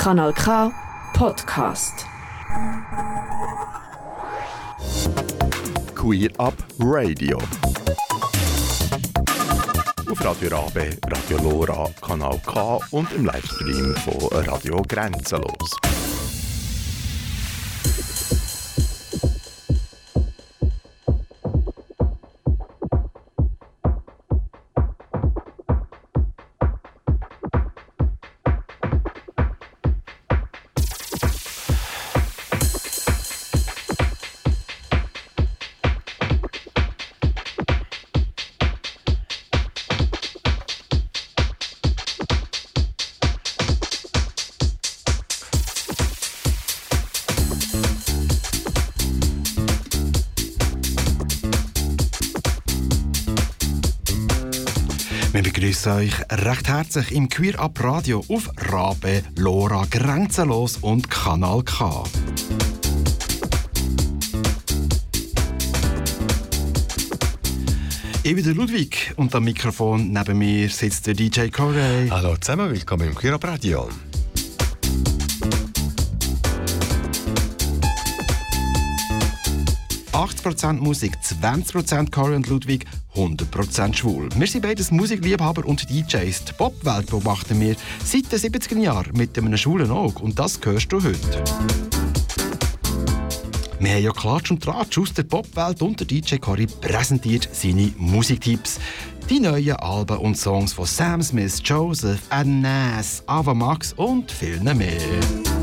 Kanal K Podcast. Queer Up Radio. Auf Radio Rabe, Radio Lora, Kanal K und im Livestream von Radio Grenzenlos. Begrüße euch recht herzlich im Queer Up Radio auf Rabe, Lora, Grenzenlos und Kanal K. Ich bin der Ludwig und am Mikrofon neben mir sitzt der DJ Corey. Hallo zusammen, willkommen im Queer Up Radio. 80% Musik, 20% Corey und Ludwig, 100% schwul. Wir sind beides Musikliebhaber und DJs. Die Popwelt beobachten wir seit den 70er Jahren mit einem schwulen Auge und das hörst du heute. Wir haben ja Klatsch und Tratsch aus der Popwelt und der DJ Cory präsentiert seine Musiktipps. Die neuen Alben und Songs von Sam Smith, Joseph, Annas, Ava Max und vielen mehr.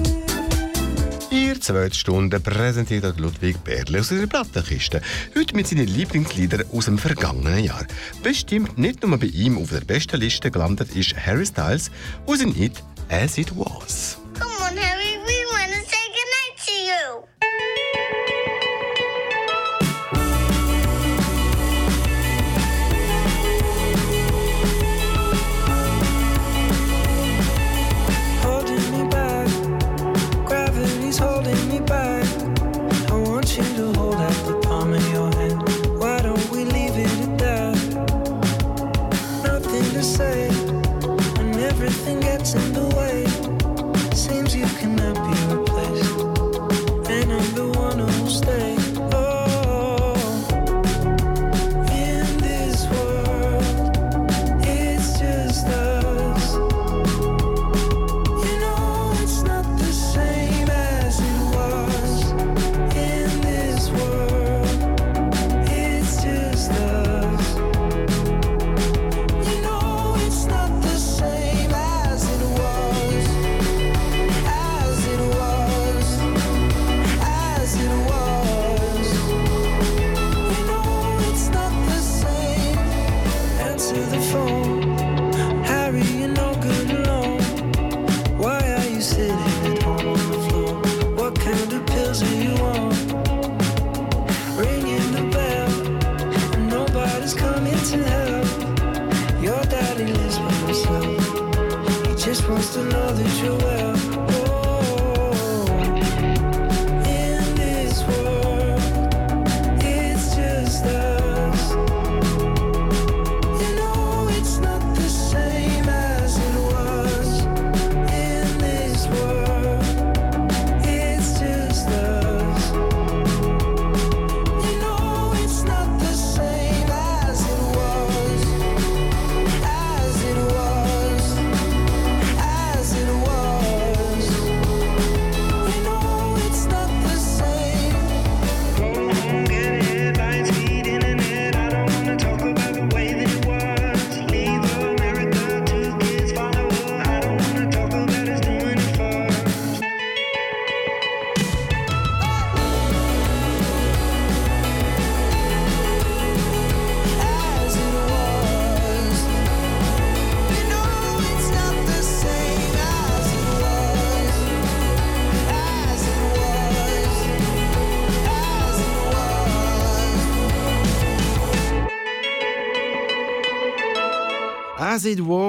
Zweite Stunde präsentiert Ludwig Berle aus ihrer Plattenkiste. Heute mit seinen Lieblingsliedern aus dem vergangenen Jahr. Bestimmt nicht nur bei ihm auf der besten Liste gelandet ist Harry Styles aus dem Hit As It Was.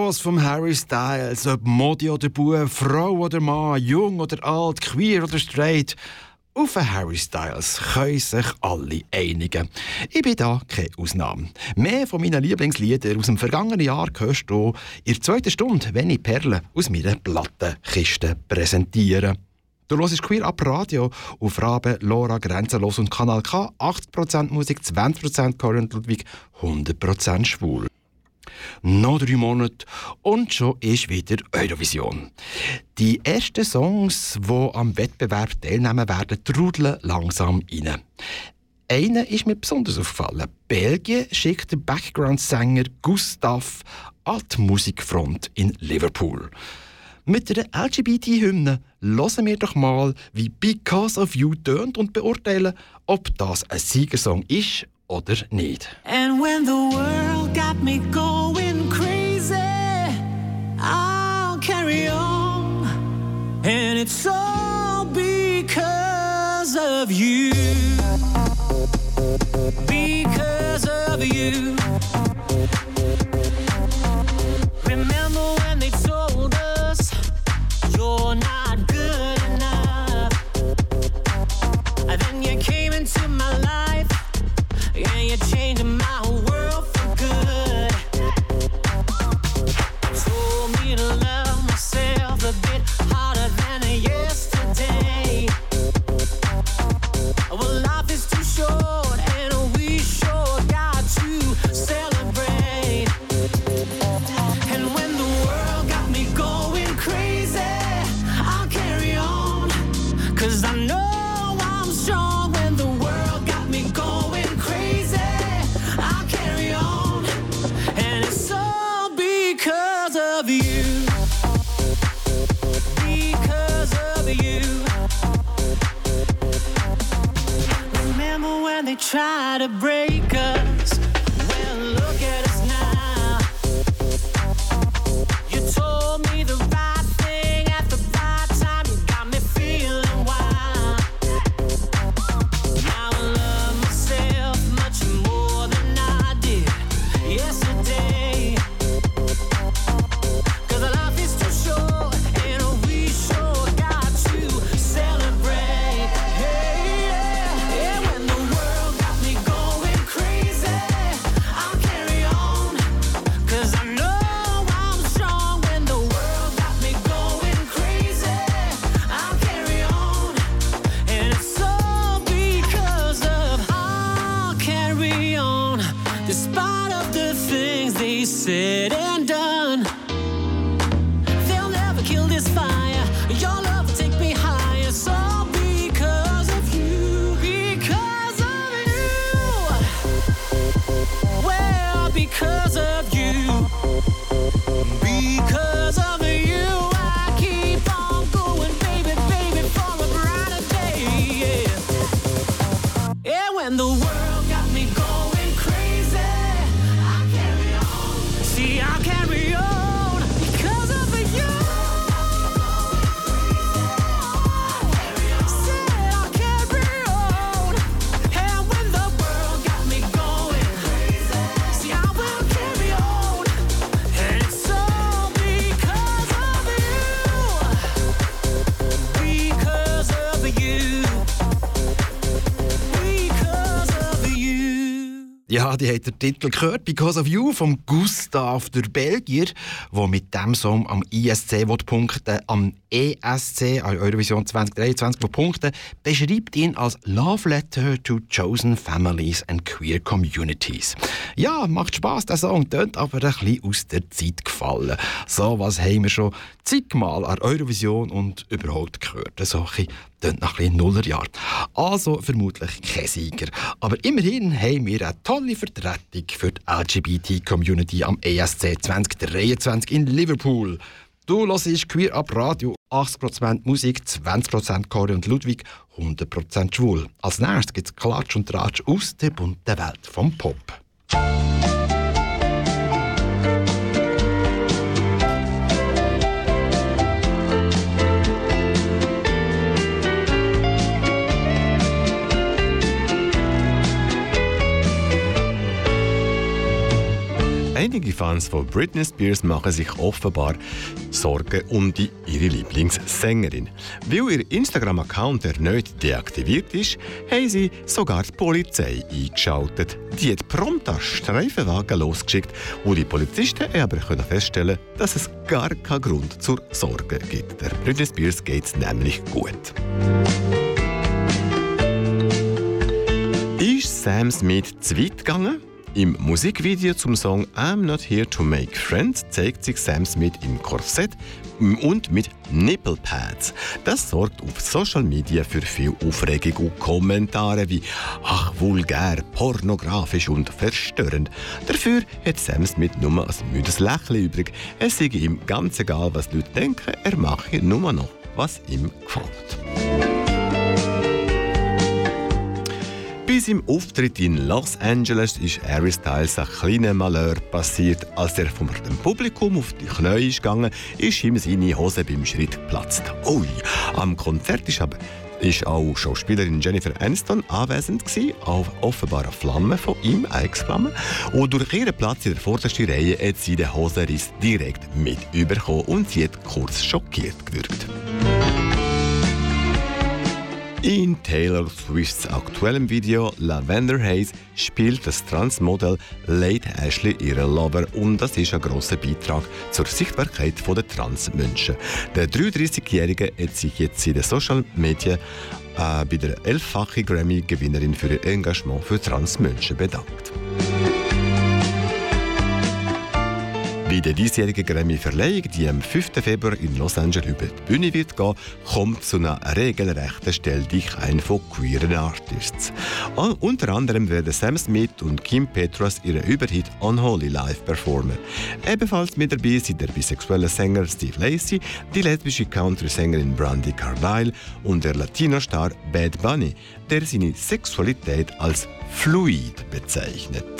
Was vom Harry Styles. Ob Modi oder Bub, Frau oder Mann, jung oder alt, queer oder straight. Auf Harry Styles können sich alle einigen. Ich bin da keine Ausnahme. Mehr von meinen Lieblingsliedern aus dem vergangenen Jahr hörst du in der zweiten Stunde, wenn ich Perlen aus meiner Plattenkiste präsentiere. Du hörst Queer Up Radio auf Rabe, Lora, Grenzenlos und Kanal K. 80% Musik, 20% Corinth Ludwig, 100% schwul. Noch drei Monate und schon ist wieder Eurovision. Die ersten Songs, die am Wettbewerb teilnehmen werden, trudeln langsam rein. Einer ist mir besonders aufgefallen. Belgien schickt den Background-Sänger Gustav an die Musikfront in Liverpool. Mit der LGBT-Hymne hören wir doch mal, wie Because of You tönt und beurteilen, ob das ein Siegersong ist And when the world got me going crazy, I'll carry on. And it's all because of you. Because of you. Remember when they told us you're not good enough? Then you came into my life. Yeah, you're changing my world for good. Told me to love myself a bit harder when they try to break us? Said and done. Ja, die hat den Titel gehört, Because of You, vom Gustav, der Belgier, der mit dem Song am ISC punkten am ESC, an Eurovision 2023 will punkten beschreibt ihn als Love Letter to Chosen Families and Queer Communities. Ja, macht Spass, der Song, tönt aber ein bisschen aus der Zeit gefallen. So was haben wir schon zigmal an Eurovision und überhaupt gehört. So ein tönt nach ein Nullerjahr. Also vermutlich kein Sieger. Aber immerhin haben wir eine tolle Vertretung für die LGBT-Community am ESC 2023 in Liverpool. Du hörst Queer Up Radio, 80% Musik, 20% Chore und Ludwig, 100% schwul. Als nächstes gibt es Klatsch und Tratsch aus der bunten Welt vom Pop. Einige Fans von Britney Spears machen sich offenbar Sorgen um die, ihre Lieblingssängerin. Weil ihr Instagram-Account erneut deaktiviert ist, haben sie sogar die Polizei eingeschaltet. Die hat prompt einen Streifenwagen losgeschickt und die Polizisten aber können feststellen, dass es gar keinen Grund zur Sorge gibt. Der Britney Spears geht es nämlich gut. Ist Sam Smith zu weit gegangen? Im Musikvideo zum Song I'm Not Here to Make Friends zeigt sich Sam Smith im Korsett und mit Nipplepads. Das sorgt auf Social Media für viel Aufregung und Kommentare wie «Ach, vulgär, pornografisch und verstörend». Dafür hat Sam Smith nur ein müdes Lächeln übrig. Es sei ihm ganz egal, was die Leute denken, er mache nur noch, was ihm gefällt. Bis im Auftritt in Los Angeles ist Harry Styles ein kleiner Malheur passiert. Als er vom Publikum auf die Knie ist gegangen, ist ihm seine Hose beim Schritt geplatzt. Ui, am Konzert ist aber ist auch Schauspielerin Jennifer Aniston anwesend gewesen, auf offenbar eine Flamme von ihm, Ex-Flamme. Und durch ihren Platz in der vordersten Reihe hat sie den Hosenriss direkt mit überkommen und sie hat kurz schockiert gewirkt. In Taylor Swifts aktuellem Video Lavender Haze spielt das Transmodell Late Ashley ihren Lover und das ist ein grosser Beitrag zur Sichtbarkeit der Transmenschen. Der 33-Jährige hat sich jetzt in den Social Media äh, bei der elffachen Grammy-Gewinnerin für ihr Engagement für Transmenschen bedankt. Wie der diesjährige Grammy-Verleihung, die am 5. Februar in Los Angeles über die Bühne wird gehen, kommt zu einer regelrechten Stell dich ein von queeren Artists. Un unter anderem werden Sam Smith und Kim Petras ihren Überhit Unholy live performen. Ebenfalls mit dabei sind der bisexuelle Sänger Steve Lacey, die lesbische Country-Sängerin Brandy Carlile und der Latino-Star Bad Bunny, der seine Sexualität als fluid bezeichnet.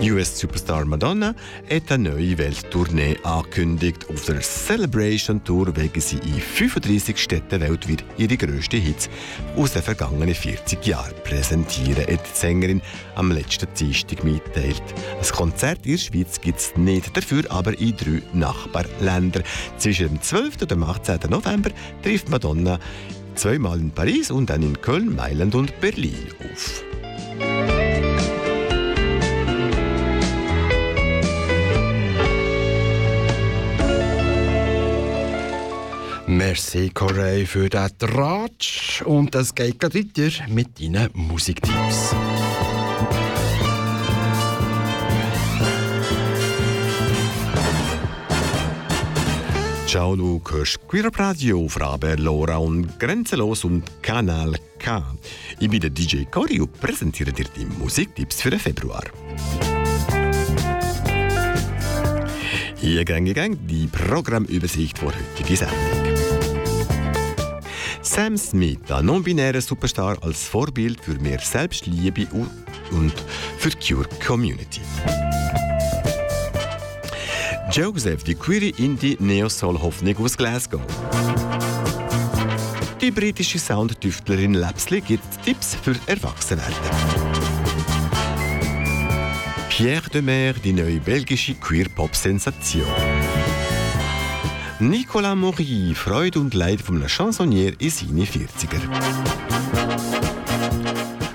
US-Superstar Madonna hat eine neue Welttournee angekündigt. Auf der Celebration Tour wegen sie in 35 Städten weltweit ihre grössten Hits aus den vergangenen 40 Jahren präsentieren, hat die Sängerin am letzten Dienstag mitteilt. Ein Konzert in der Schweiz gibt es nicht, dafür aber in drei Nachbarländern. Zwischen dem 12. und dem 18. November trifft Madonna zweimal in Paris und dann in Köln, Mailand und Berlin auf. Merci, Corey, für den Tratsch. Und es geht gleich weiter mit deinen Musiktipps. Ciao, du hörst Queer Radio auf Lora und Grenzenlos und Kanal K. Ich bin der DJ Cory und präsentiere dir die Musiktipps für den Februar. Hier gang, die Programmübersicht für heutige Sendung. Sam Smith, ein non-binärer Superstar als Vorbild für mehr Selbstliebe und für die Cure Community. Joseph, die queere Indie-Neo-Soul-Hoffnung aus Glasgow. Die britische Soundtüftlerin Lapsley gibt Tipps für Erwachsenwerden. Pierre de Mer, die neue belgische Queer-Pop-Sensation. Nicolas Maury, Freude und Leid von einem Chansonnier in seine 40er.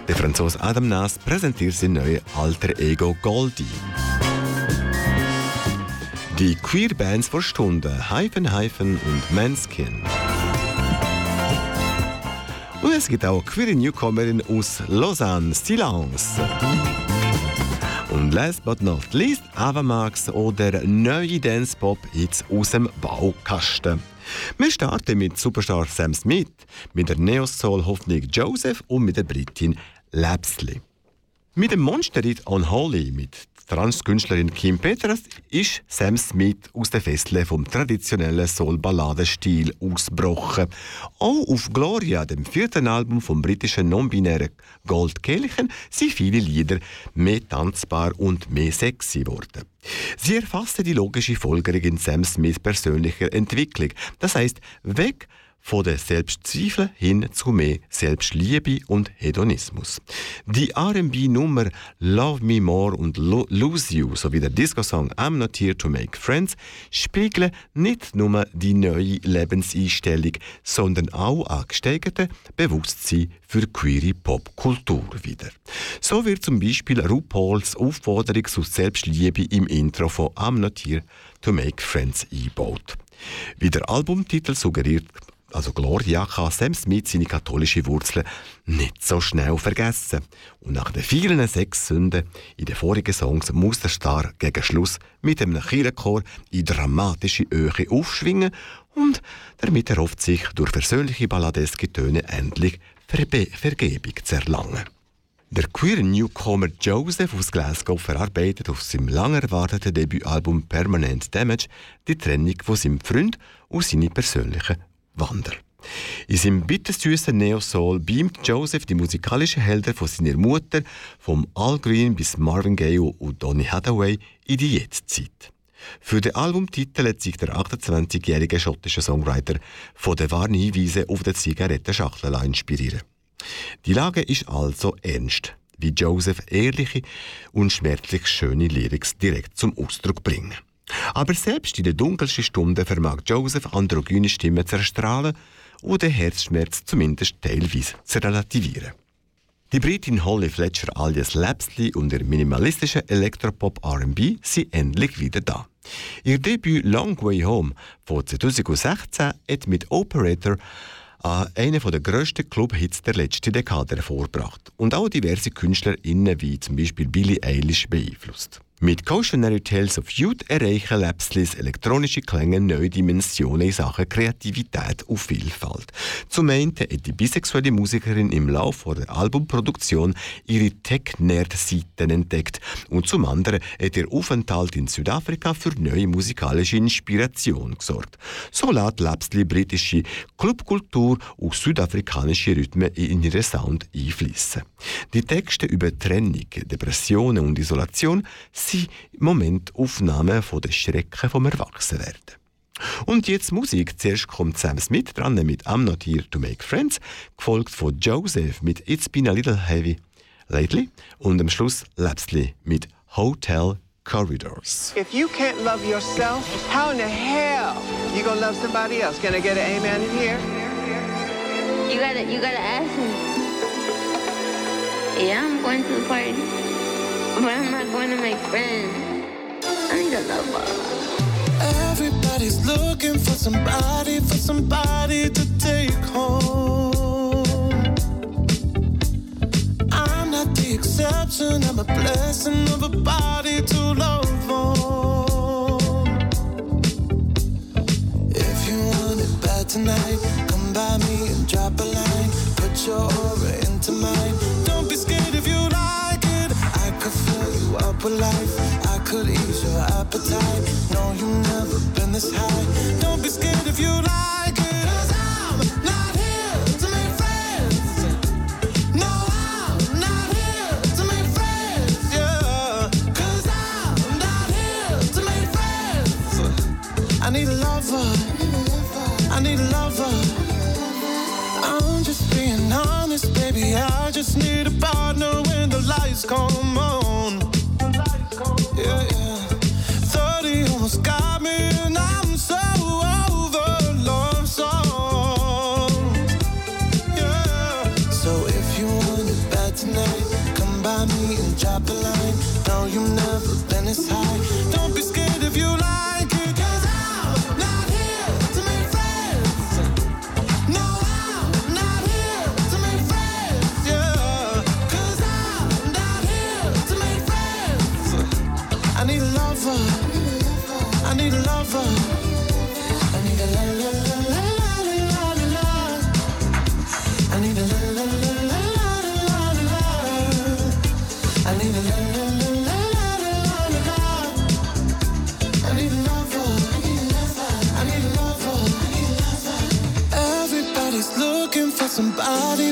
Der Franzose Adam Nas präsentiert sein neues Alter Ego Goldie. Die Queer-Bands vor Stunden Hyphen Hyphen und Manskin. Und es gibt auch queere Newcomerin aus Lausanne, Silence. Und last but not least, Ava Max oder neue Dance-Pop jetzt aus dem Baukasten. Wir starten mit Superstar Sam Smith, mit der Neo-Soul-Hoffnung Joseph und mit der Britin Lapsley. Mit dem Monsterhit Unholy mit Transkünstlerin Kim Petras ist Sam Smith aus der Festle vom traditionellen Soul-Balladenstil ausgebrochen. Auch auf Gloria, dem vierten Album vom britischen non-binären Gold Kelchen, sind viele Lieder mehr tanzbar und mehr sexy geworden. Sie erfasste die logische Folgerung in Sam Smiths persönlicher Entwicklung. Das heißt, weg von der Selbstzweifel hin zu mehr Selbstliebe und Hedonismus. Die R&B-Nummer Love Me More und Lo Lose You sowie der Disco-Song I'm Not Here to Make Friends spiegeln nicht nur die neue Lebenseinstellung, sondern auch ein gesteigertes Bewusstsein für queere Popkultur wieder. So wird zum Beispiel RuPauls Aufforderung zur Selbstliebe im Intro von I'm Not Here to Make Friends eingebaut. Wie der Albumtitel suggeriert, also Gloria, kann Sam Smith seine katholische Wurzeln nicht so schnell vergessen. Und nach den vielen Sexsünden in den vorigen Songs muss der Star gegen Schluss mit einem Kirchenchor in dramatische Öche aufschwingen und damit erhofft sich durch versöhnliche balladeske Töne endlich Verbe Vergebung zu erlangen. Der queere Newcomer Joseph aus Glasgow verarbeitet auf seinem lang erwarteten Debütalbum Permanent Damage die Trennung von seinem Freund und seine persönlichen Wander. In seinem bittersüßen Neo-Soul beamt Joseph die musikalischen Helden von seiner Mutter, vom Al Green bis Marvin Gaye und Donny Hathaway, in die Jetztzeit. Für den Albumtitel sich der 28-jährige schottische Songwriter von den wahren Hinweisen auf die Zigarettenschachtel inspirieren. Die Lage ist also ernst, wie Joseph ehrliche und schmerzlich schöne Lyrics direkt zum Ausdruck bringen. Aber selbst in den dunkelsten Stunden vermag Joseph androgyne Stimmen zu erstrahlen und den Herzschmerz zumindest teilweise zu relativieren. Die Britin Holly Fletcher alias Lapsley und ihr minimalistischer Elektropop R&B sind endlich wieder da. Ihr Debüt Long Way Home von 2016 hat mit Operator äh, einen der grössten Club-Hits der letzten Dekade hervorgebracht und auch diverse KünstlerInnen wie zum Beispiel Billie Eilish beeinflusst. Mit Cautionary Tales of Youth erreichen Lapslis elektronische Klänge neue Dimensionen in Sachen Kreativität und Vielfalt. Zum einen hat die bisexuelle Musikerin im Laufe der Albumproduktion ihre Tech-Nerd-Seiten entdeckt und zum anderen hat ihr Aufenthalt in Südafrika für neue musikalische Inspiration gesorgt. So lässt Lapsli britische Clubkultur und südafrikanische Rhythmen in ihren Sound einfließen. Die Texte über Trennung, Depressionen und Isolation sind Momentaufnahmen von den Schrecken vom Erwachsenwerden. Und jetzt Musik. Zuerst kommt Sam Smith dran mit I'm Not Here to Make Friends, gefolgt von Joseph mit It's Been a Little Heavy Lately und am Schluss Lapsley mit Hotel Corridors. If you can't love yourself, how in the hell you gonna love somebody else? Can I get an amen in here? You gotta, you gotta ask him. Yeah, I'm going to the party, but I'm not going to make friends. I need a lover. Everybody's looking for somebody, for somebody to take home. I'm not the exception, I'm a blessing of a body to love on. If you want it bad tonight, come by me and drop a line. Put your aura into mine. With life. I could ease your appetite. No, you've never been this high. Don't be scared if you like it. Cause I'm not here to make friends. No, I'm not here to make friends. Yeah. Cause I'm not here to make friends. I need a lover. I need a lover. I'm just being honest, baby. I just need a partner when the lights come this high.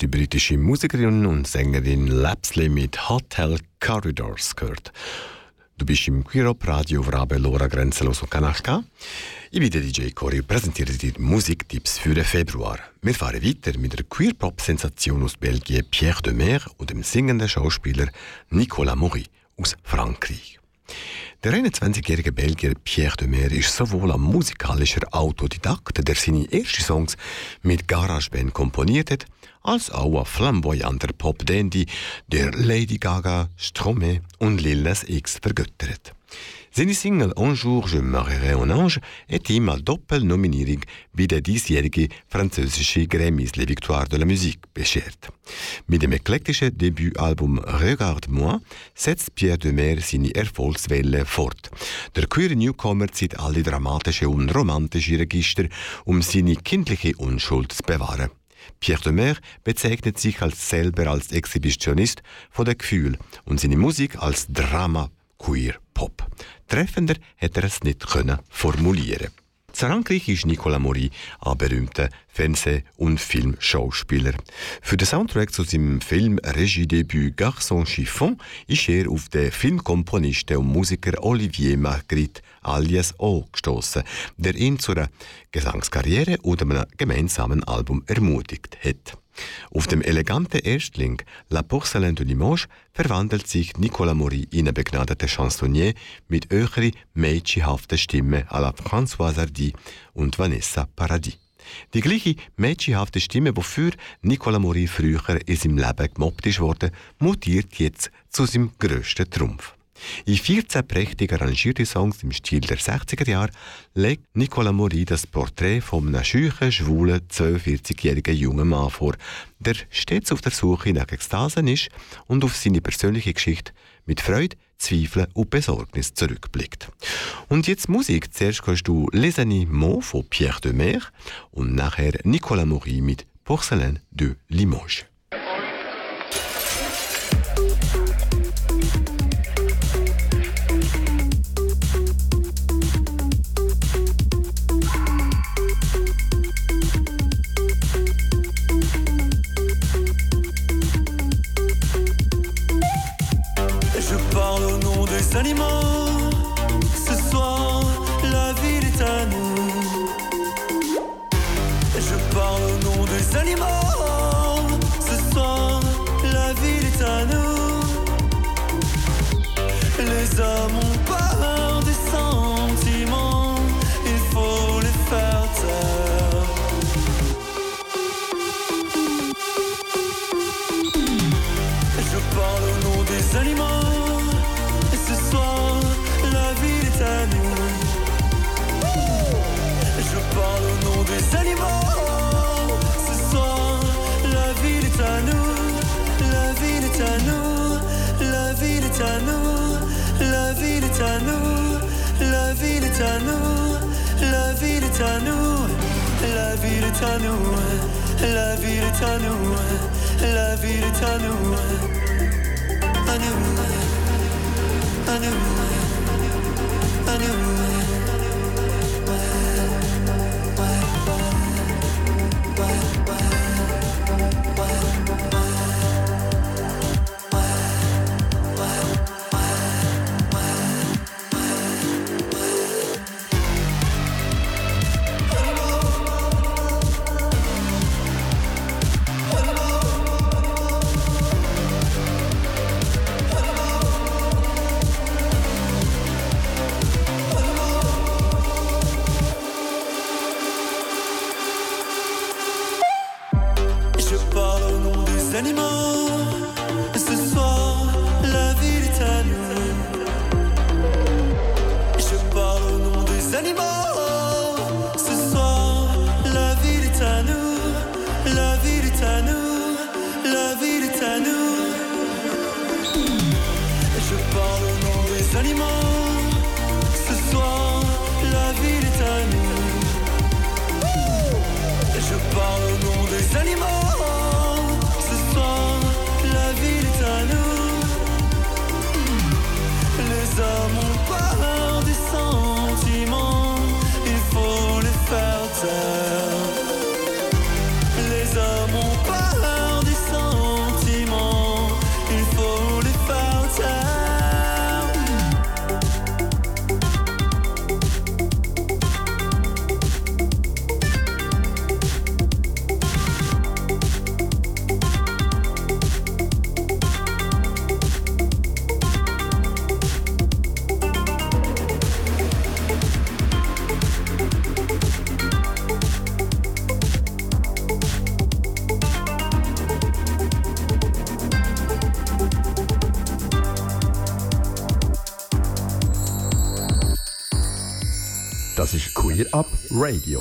Hast die britische Musikerin und Sängerin Lapsley mit Hotel Corridors gehört. Du bist im Queerop Radio Radio Lora Grenzenlos und Kanal K. Ich bin der DJ Cory und präsentiere dir Musiktipps für den Februar. Wir fahren weiter mit der Queer-Pop-Sensation aus Belgien Pierre de Mer und dem singenden Schauspieler Nicolas Maury aus Frankreich. Der 21-jährige Belgier Pierre de Mer ist sowohl ein musikalischer Autodidakt, der seine ersten Songs mit GarageBand komponiert hat, als auch ein flamboyanter Pop-Dandy, der Lady Gaga, Stromae und Lil Nas X vergöttert. Seine Single Un jour je marierai un ange hat ihm eine Doppelnominierung bei der diesjährigen französischen Grammys Les Victoires de la Musique beschert. Mit dem eklektischen Debütalbum Regarde-moi setzt Pierre de Mer seine Erfolgswelle fort. Der queere Newcomer zieht alle dramatischen und romantischen Register, um seine kindliche Unschuld zu bewahren. Pierre de Mer bezeichnet sich als selber als Exhibitionist von der Gefühl und seine Musik als Drama Queer Pop. Treffender hätte er es nicht können formulieren. In Frankreich ist Nicolas Maury ein berühmter Fernseh- und Filmschauspieler. Für den Soundtrack zu seinem Film Regiedebüt Garçon Chiffon ist er auf den Filmkomponisten und Musiker Olivier Magritte alias O gestoßen, der ihn zu einer Gesangskarriere oder einem gemeinsamen Album ermutigt hat. Auf dem eleganten Erstling La Porcelaine de Limoges verwandelt sich Nicolas Maury in einen begnadeten Chansonnier mit höheren, mädchenhaften Stimmen à la Françoise Hardy und Vanessa Paradis. Die gleiche mädchenhafte Stimme, wofür Nicolas Maury früher in seinem Leben gemobbt ist mutiert jetzt zu seinem grössten Trumpf. In 14 prächtig arrangierte Songs im Stil der 60er Jahre legt Nicolas Maury das Porträt von einem schüchen, schwulen, 42-jährigen jungen Mann vor, der stets auf der Suche nach Ekstasen ist und auf seine persönliche Geschichte mit Freude, Zweifeln und Besorgnis zurückblickt. Und jetzt Musik. Zuerst hörst du Les Animaux von Pierre de Mer und nachher Nicolas Maury mit Porcelaine de Limoges. Est. La ville est à nous. La ville est. À nous. Radio.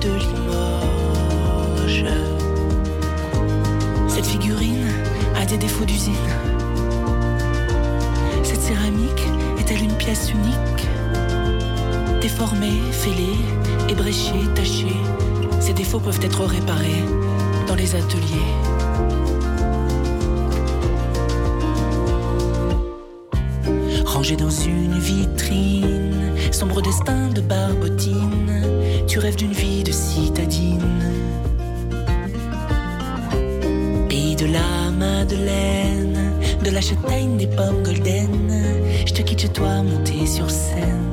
De Limoges. Cette figurine a des défauts d'usine. Cette céramique est-elle une pièce unique? Déformée, fêlée, ébréchée, tachée, ces défauts peuvent être réparés dans les ateliers. Rangé dans une vitrine, sombre destin de barbotine, tu rêves d'une vie de citadine. Pays de la Madeleine, de la châtaigne des pommes golden, je te quitte chez toi monter sur scène.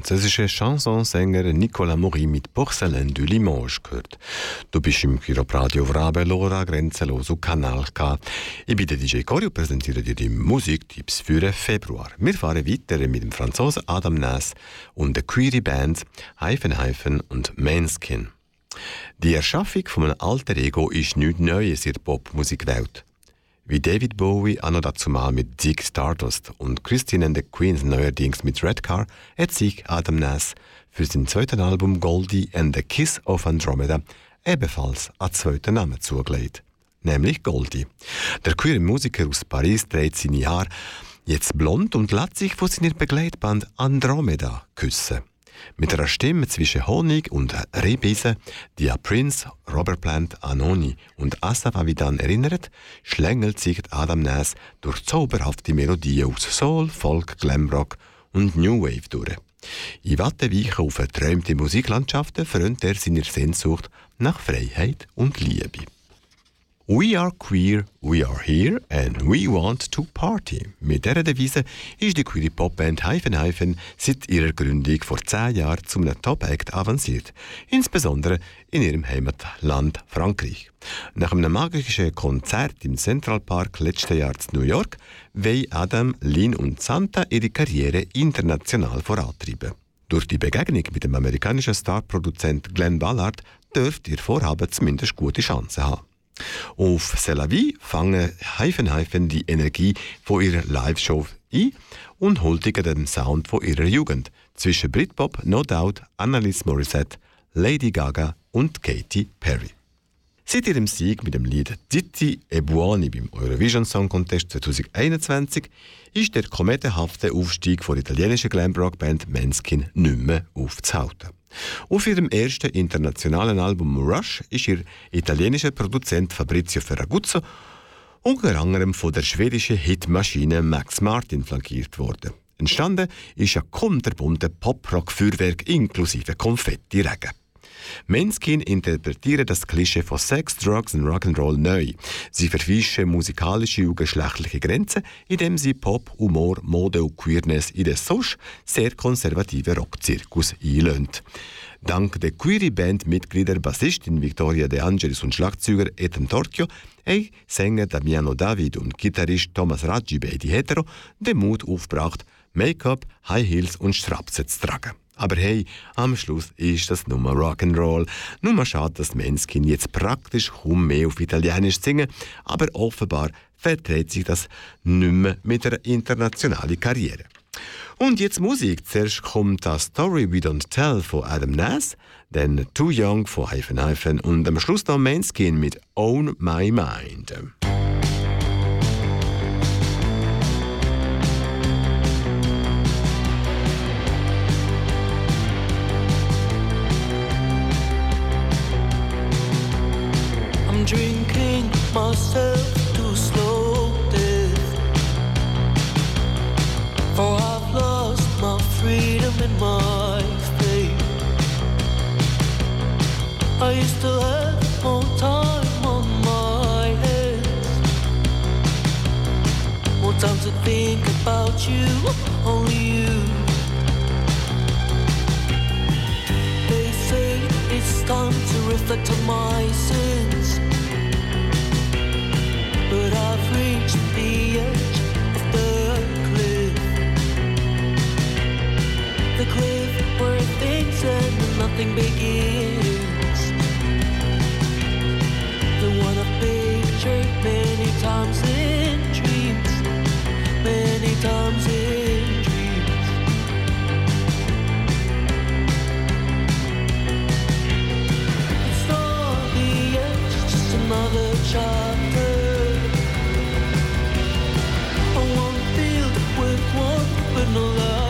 Französischen Chansonsänger Nicolas Maury mit Porcelain du Limoges gehört. Du bist im Radio Vrabe Lora Grenzenlos und Kanal K. Ich bin der DJ Cory und präsentiere dir die Musiktipps für den Februar. Wir fahren weiter mit dem Franzosen Adam Nass und der Query Band Hyphen Hyphen und Manskin. Die Erschaffung von einem alter Ego ist nichts Neues in der Popmusikwelt. Wie David Bowie noch dazu mal mit Zig Stardust und Christine and the Queens neuerdings mit Redcar hat sich Adam Nass für sein zweites Album Goldie and the Kiss of Andromeda ebenfalls einen zweiten Namen zugelegt, nämlich Goldie. Der queere Musiker aus Paris dreht seine Haare jetzt blond und lässt sich von seiner Begleitband Andromeda küssen. Mit einer Stimme zwischen Honig und Rehbisse, die an Prince, Robert Plant, Anoni und Asaf Avidan erinnert, schlängelt sich Adam Nass durch zauberhafte Melodien aus Soul, Folk, Glamrock und New Wave durch. In Wattenweichen auf erträumte Musiklandschaften frönt er seiner Sehnsucht nach Freiheit und Liebe. We are queer, we are here and we want to party. Mit dieser Devise ist die queere Popband Hyphen Hyphen seit ihrer Gründung vor zehn Jahren zu einem Top-Act avanciert. Insbesondere in ihrem Heimatland Frankreich. Nach einem magischen Konzert im Central Park letztes Jahr in New York wollen Adam, Lynn und Santa ihre Karriere international vorantreiben. Durch die Begegnung mit dem amerikanischen Starproduzent Glenn Ballard dürft ihr Vorhaben zumindest gute Chancen haben. Auf C'est la vie fangen Hyphen Hyphen die Energie von ihrer Live-Show ein und huldigen den Sound von ihrer Jugend. Zwischen Britpop, No Doubt, Annalise Morissette, Lady Gaga und Katy Perry. Seit ihrem Sieg mit dem Lied Zitti e Buoni beim Eurovision Song Contest 2021 ist der kometenhafte Aufstieg der italienischen Glamrock-Band Manskin nicht mehr aufzuhalten. Auf ihrem ersten internationalen Album Rush ist ihr italienischer Produzent Fabrizio Ferraguzzo unter anderem von der schwedischen Hitmaschine Max Martin flankiert worden. Entstanden ist ein kunterbunter Pop-Rock-Feuerwerk inklusive Konfetti-Regen. Manskin interpretieren das Klischee von Sex, Drugs und Rock'n'Roll neu. Sie verwischen musikalische und geschlechtliche Grenzen, indem sie Pop, Humor, Mode und Queerness in den sonst sehr konservativen Rockzirkus einlöhnt. Dank der Query-Band-Mitglieder Bassistin Victoria De Angelis und Schlagzeuger Ethan Torchio, haben Sänger Damiano David und Gitarrist Thomas Raggi beide hetero den Mut aufgebracht, Make-up, High Heels und Strapsen zu tragen. Aber hey, am Schluss ist das nur Rock'n'Roll. Nur mal schade, dass Manskin jetzt praktisch kaum mehr auf Italienisch singen, aber offenbar verträgt sich das nicht mehr mit einer internationalen Karriere. Und jetzt Musik. Zuerst kommt das Story We Don't Tell von Adam Nass, dann Too Young von Hyphen Hyphen und am Schluss noch Manskin mit Own My Mind. Drinking myself to slow death. For I've lost my freedom and my faith. I used to have more time on my hands. More time to think about you, only you. They say it's time to reflect on my sins. Nothing begins. The one I've pictured many times in dreams. Many times in dreams. It's not the end, just another chapter. I want filled with warmth but no laughter.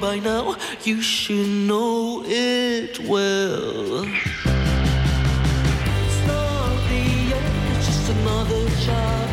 By now you should know it well. It's not the end, it's just another chapter.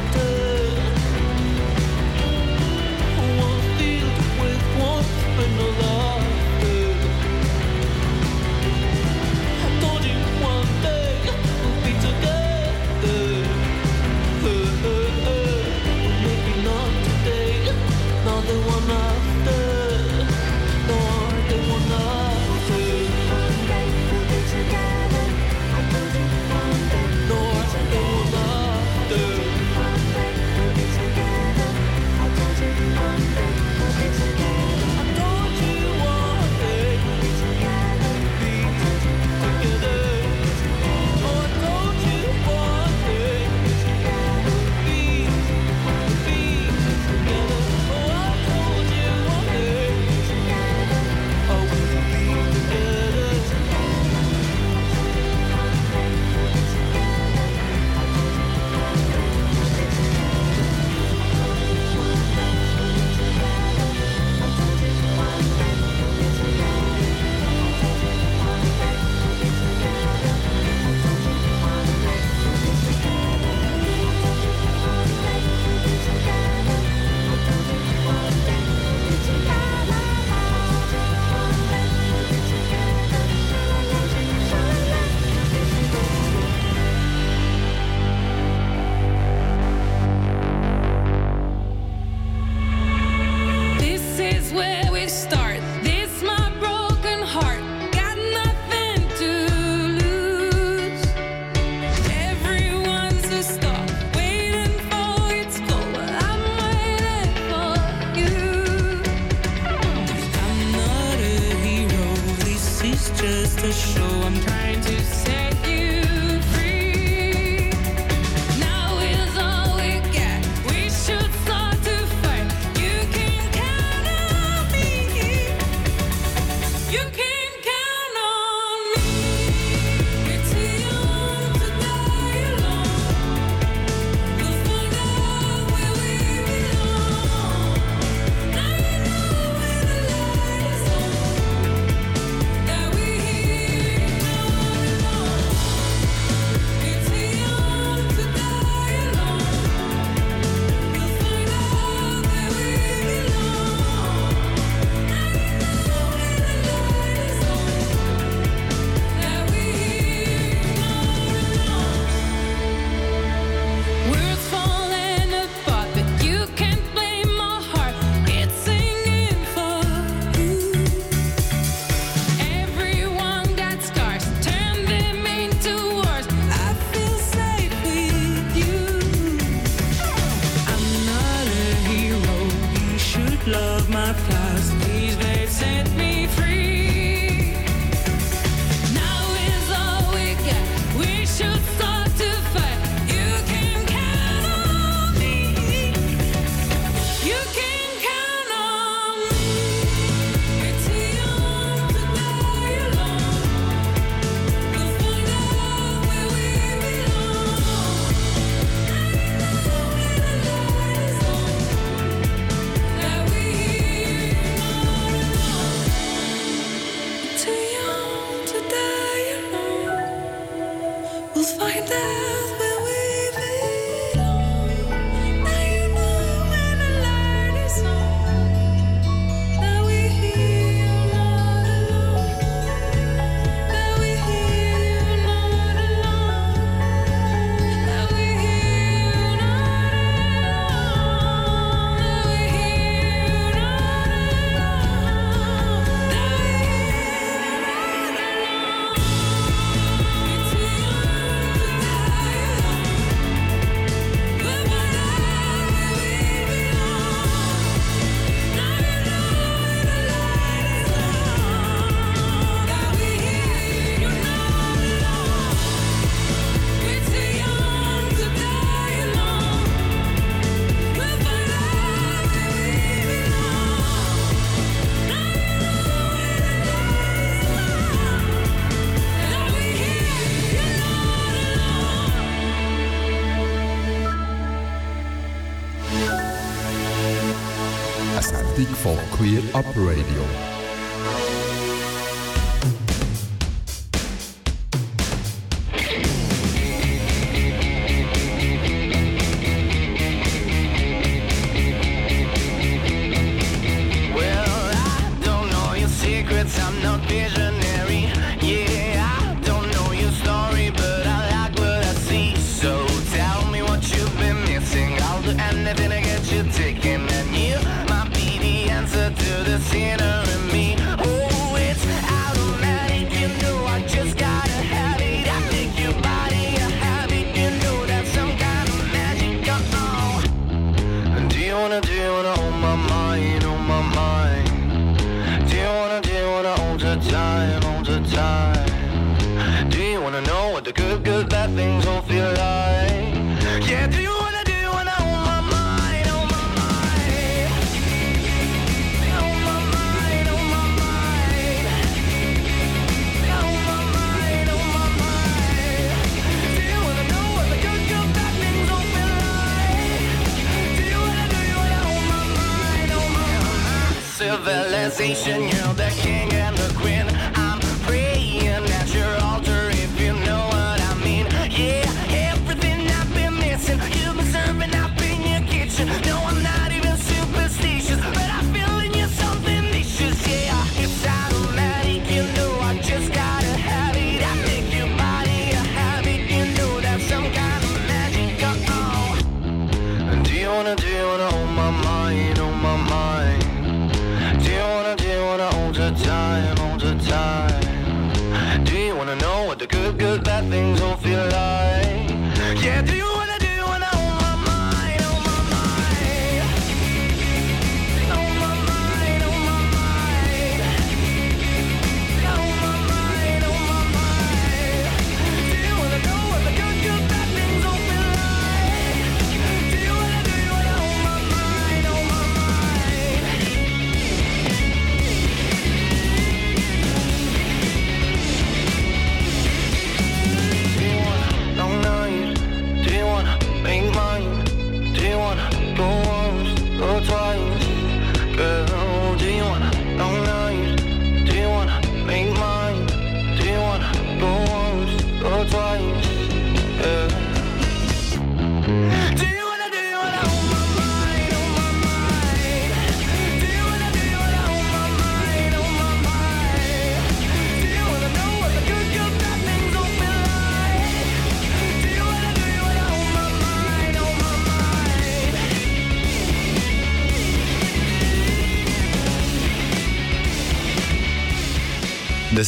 Von Queer Up Radio.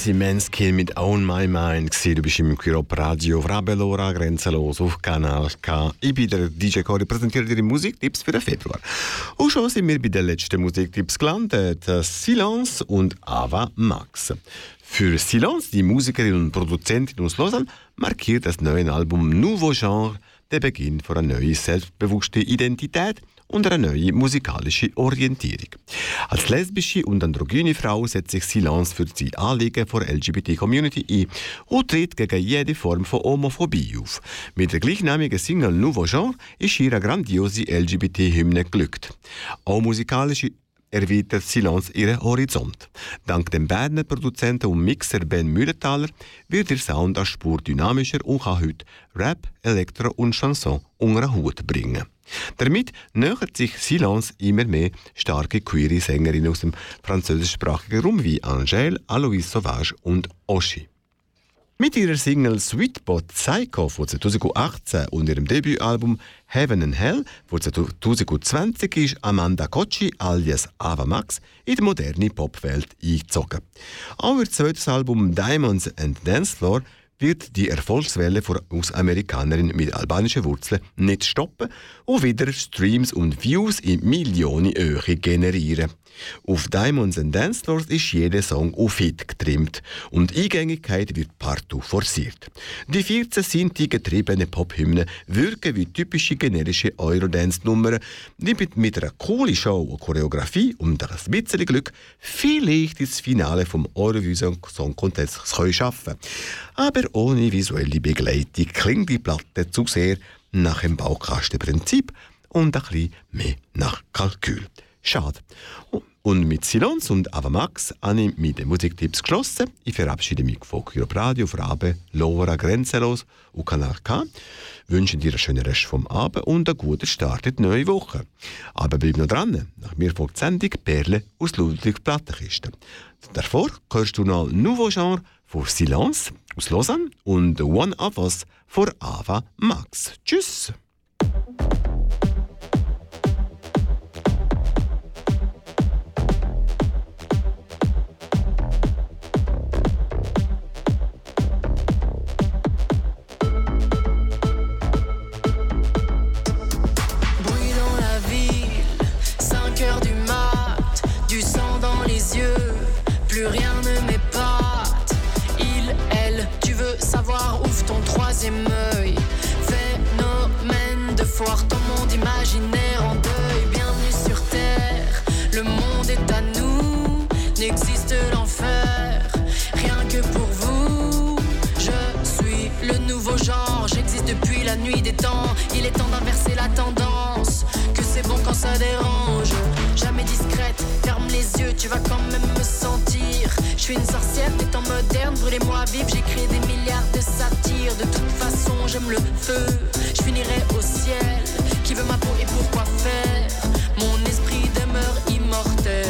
War Manskin mit Own My Mind. Du bist im Quirop Radio Rabelora, grenzenlos auf Kanal K. Ich bin der DJ Cory, präsentiere dir die Musiktipps für den Februar. Und schon sind wir bei den letzten Musiktipps gelandet. Silence und Ava Max. Für Silence, die Musikerin und Produzentin aus Lausanne, markiert das neue Album Nouveau Genre den Beginn einer neuen selbstbewussten Identität und einer neuen musikalischen Orientierung. Als lesbische und androgyne Frau setzt sich Silence für die Anliegen der LGBT-Community ein und tritt gegen jede Form von Homophobie auf. Mit der gleichnamigen Single Nouveau Genre ist ihre grandiose LGBT-Hymne glückt. Auch musikalische erweitert Silence ihren Horizont. Dank dem Berner Produzenten und Mixer Ben Mühlenthaler wird ihr Sound als Spur dynamischer und kann heute Rap, Elektro und Chanson unter einen Hut bringen. Damit nähert sich Silence immer mehr starke queere Sängerinnen aus dem französischsprachigen Raum wie Angèle, Aloïs Sauvage und Oshi. Mit ihrer Single Sweetbot Psycho von 2018 und ihrem Debütalbum Heaven and Hell von 2020 ist Amanda Cocci alias Ava Max in die moderne Popwelt eingezogen. Auch ihr zweites Album Diamonds and Dance Floor wird die Erfolgswelle von US-Amerikanerin mit albanischen Wurzeln nicht stoppen und wieder Streams und Views in Millionenhöhe generieren. Auf Diamonds and Dance Floors ist jeder Song auf Hit getrimmt und Eingängigkeit wird partout forciert. Die 14 sinti getriebene Pop-Hymnen wirken wie typische generische Eurodance-Nummern, die mit, mit einer coolen Show und Choreografie und ein bisschen Glück vielleicht ins Finale vom Eurovision Song Contest schaffen Aber ohne visuelle Begleitung klingt die Platte zu sehr nach dem Baukastenprinzip und ein bisschen mehr nach Kalkül. Schade. Und mit Silence und Avamax habe ich mit den Musiktipps geschlossen. Ich verabschiede mich von Kyrop Radio, Frabe, Lora, Grenzenlos und Kanal K. Wünsche dir einen schönen Rest vom Abend und einen guten Start in die neue Woche. Aber bleib noch dran. Nach mir folgt die Sendung Perle aus Ludwig Plattenkiste. Davor hörst du noch Nouveau Genre von Silence aus Lausanne und One of Us von Ava Max. Tschüss! Phénomène de foire, ton monde imaginaire en deuil. Bienvenue sur terre, le monde est à nous, n'existe l'enfer, rien que pour vous. Je suis le nouveau genre, j'existe depuis la nuit des temps. Il est temps d'inverser la tendance, que c'est bon quand ça dérange. Discrète, ferme les yeux, tu vas quand même me sentir. Je suis une sorcière des temps modernes, brûlez-moi j'ai créé des milliards de satires. De toute façon, j'aime le feu, je finirai au ciel. Qui veut ma peau et pourquoi faire? Mon esprit demeure immortel.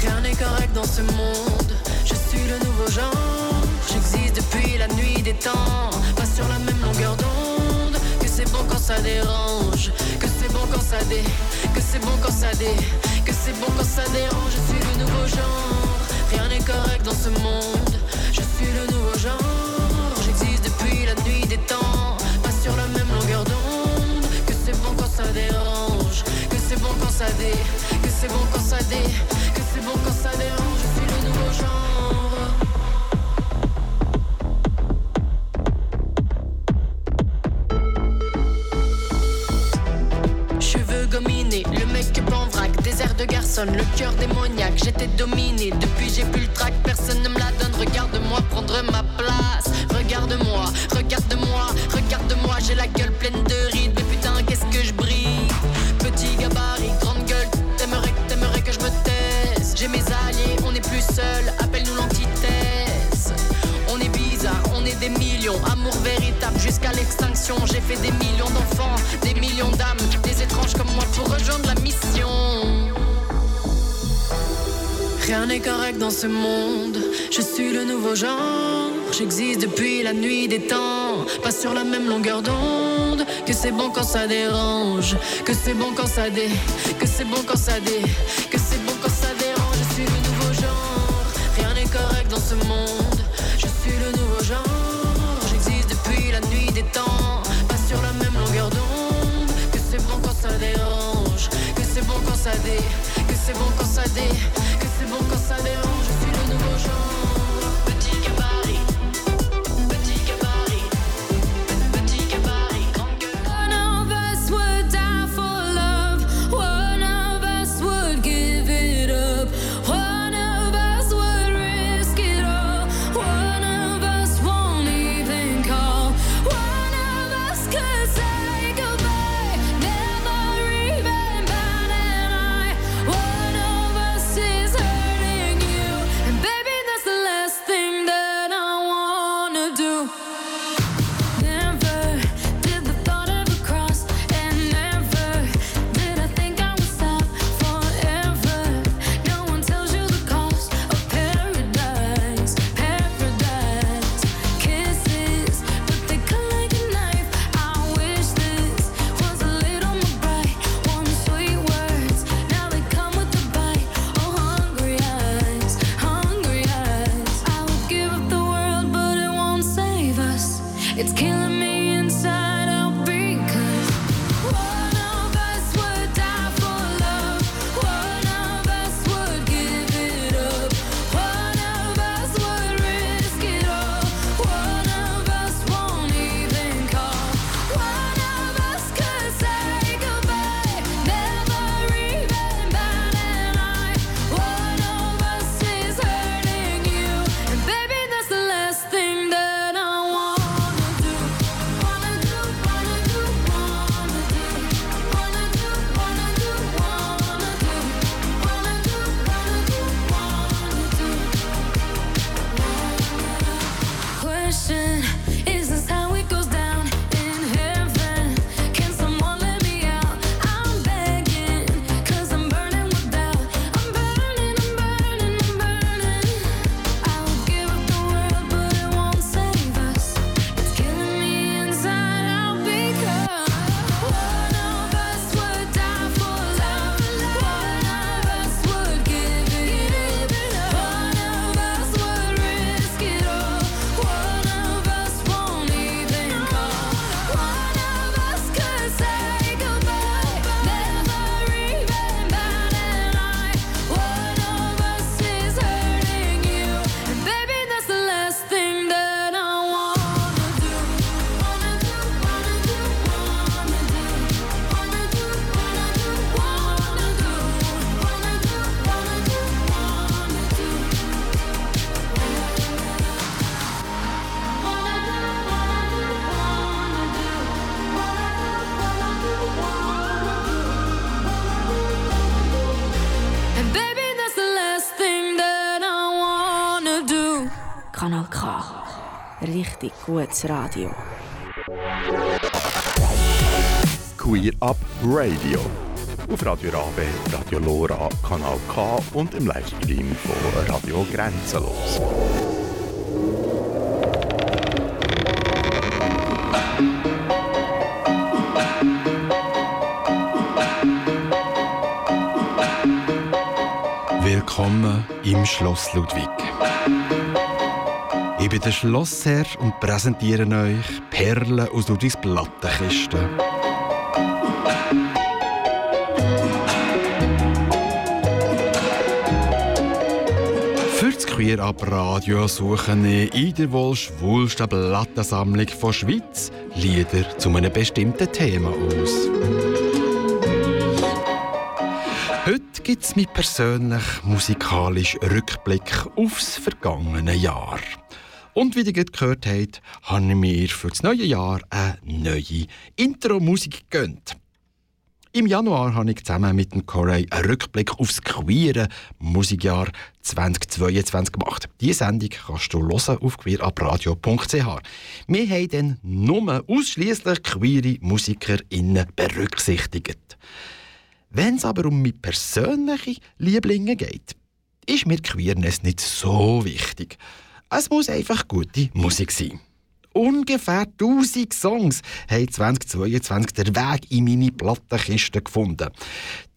Rien n'est correct dans ce monde. Je suis le nouveau genre. J'existe depuis la nuit des temps. Pas sur la même c'est bon quand ça dérange. Que c'est bon quand ça dé. Que c'est bon quand ça dé. Que c'est bon quand ça dérange. Je suis le nouveau genre. Rien n'est correct dans ce monde. Je suis le nouveau genre. J'existe depuis la nuit des temps. Pas sur la même longueur d'onde. Que c'est bon quand ça dérange. Que c'est bon quand ça dé. Que c'est bon quand ça dé. Que c'est bon quand ça dérange. Je suis le nouveau genre. De garçon, le cœur démoniaque, j'étais dominé, depuis j'ai plus le trac, personne ne me la donne, regarde-moi prendre ma place, regarde-moi, regarde-moi, regarde-moi, j'ai la gueule pleine de rides, mais putain qu'est-ce que je brille, petit gabarit, grande gueule, t'aimerais, t'aimerais que je me taise, j'ai mes alliés, on n'est plus seul, appelle-nous l'antithèse, on est bizarre, on est des millions, amour véritable jusqu'à l'extinction. J'ai fait des Rien n'est correct dans ce monde. Je suis le nouveau genre. J'existe depuis la nuit des temps. Pas sur la même longueur d'onde. Que c'est bon quand ça dérange. Que c'est bon quand ça dé. Que c'est bon quand ça dé. Que c'est bon quand ça dérange. Je suis le nouveau genre. Rien n'est correct dans ce monde. Je suis le nouveau genre. J'existe depuis la nuit des temps. Pas sur la même longueur d'onde. Que c'est bon quand ça dérange. Que c'est bon quand ça dé. Que c'est bon quand ça dé. Richtig gutes Radio. Queer Up Radio. Auf Radio Rabe, Radio Lora, Kanal K und im Livestream von Radio Grenzenlos. Willkommen im Schloss Ludwig. Ich bin der Schlossherr und präsentiere euch Perlen aus Ludwigs Plattenkiste. Für das Queer Up Radio suche ich in der wohl schwulsten Plattensammlung von Schweiz Lieder zu einem bestimmten Thema aus. Heute gibt es meinen persönlichen musikalischen Rückblick aufs vergangene Jahr. Und wie ihr gehört habt, habe ich mir für das neue Jahr eine neue Intro-Musik gegönnt. Im Januar habe ich zusammen mit dem Corey einen Rückblick aufs queere Musikjahr 2022 gemacht. Diese Sendung kannst du hören auf queerabradio.ch. Wir haben dann nur ausschließlich queere MusikerInnen berücksichtigt. Wenn es aber um meine persönliche Lieblinge geht, ist mir Queerness nicht so wichtig. Es muss einfach gute Musik sein. Ungefähr 1000 Songs haben 2022 den Weg in meine Plattenkiste gefunden.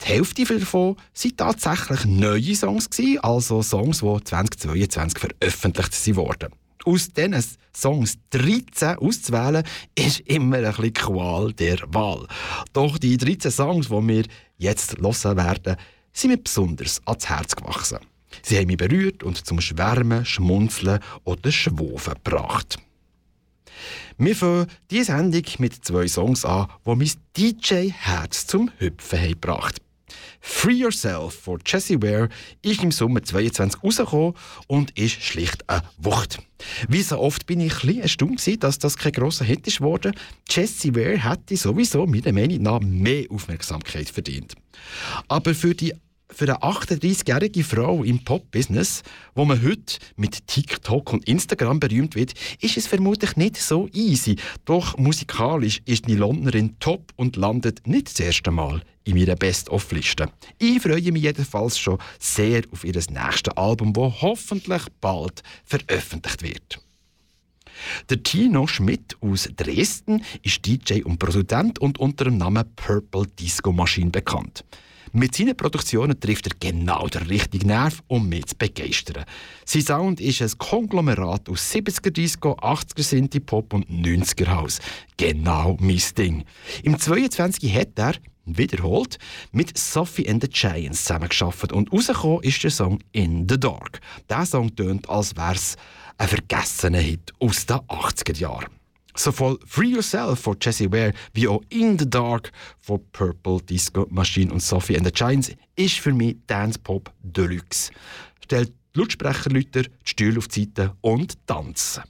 Die Hälfte davon waren tatsächlich neue Songs, also Songs, die 2022 veröffentlicht wurden. Aus diesen Songs 13 auszuwählen, ist immer ein bisschen Qual der Wahl. Doch die 13 Songs, die wir jetzt hören werden, sind mir besonders ans Herz gewachsen. Sie haben mich berührt und zum Schwärmen, Schmunzeln oder Schwofen gebracht. Wir fangen diese Sendung mit zwei Songs an, die mein DJ-Herz zum Hüpfen haben gebracht Free Yourself von Jessie Ware ist im Sommer 22 rausgekommen und ist schlicht eine Wucht. Wie so oft bin ich ein erstaunt gewesen, dass das kein grosser Hit ist geworden. Jessie Ware hätte sowieso meiner Meinung nach mehr Aufmerksamkeit verdient. Aber für die für eine 38-jährige Frau im Pop-Business, wo man heute mit TikTok und Instagram berühmt wird, ist es vermutlich nicht so easy. Doch musikalisch ist die Londonerin top und landet nicht das erste Mal in meiner Best-of-Liste. Ich freue mich jedenfalls schon sehr auf ihr nächstes Album, das hoffentlich bald veröffentlicht wird. Der Tino Schmidt aus Dresden ist DJ und Produzent und unter dem Namen Purple Disco Machine bekannt. Mit seinen Produktionen trifft er genau den richtigen Nerv, um mich zu begeistern. Sein Sound ist ein Konglomerat aus 70er Disco, 80er Synthie Pop und 90er House. Genau mein Ding. Im 22 hat er wiederholt mit Sophie and the Giants zusammengearbeitet und rausgekommen ist der Song In the Dark. Der Song tönt, als wäre es ein vergessener Hit aus den 80er Jahren. Sowohl Free Yourself von Jessie Ware wie auch In the Dark von Purple Disco Machine und Sophie and the Giants ist für mich Dance Pop Deluxe. Stellt die Lautsprecherleute, die Stühle auf die Seite und tanzen.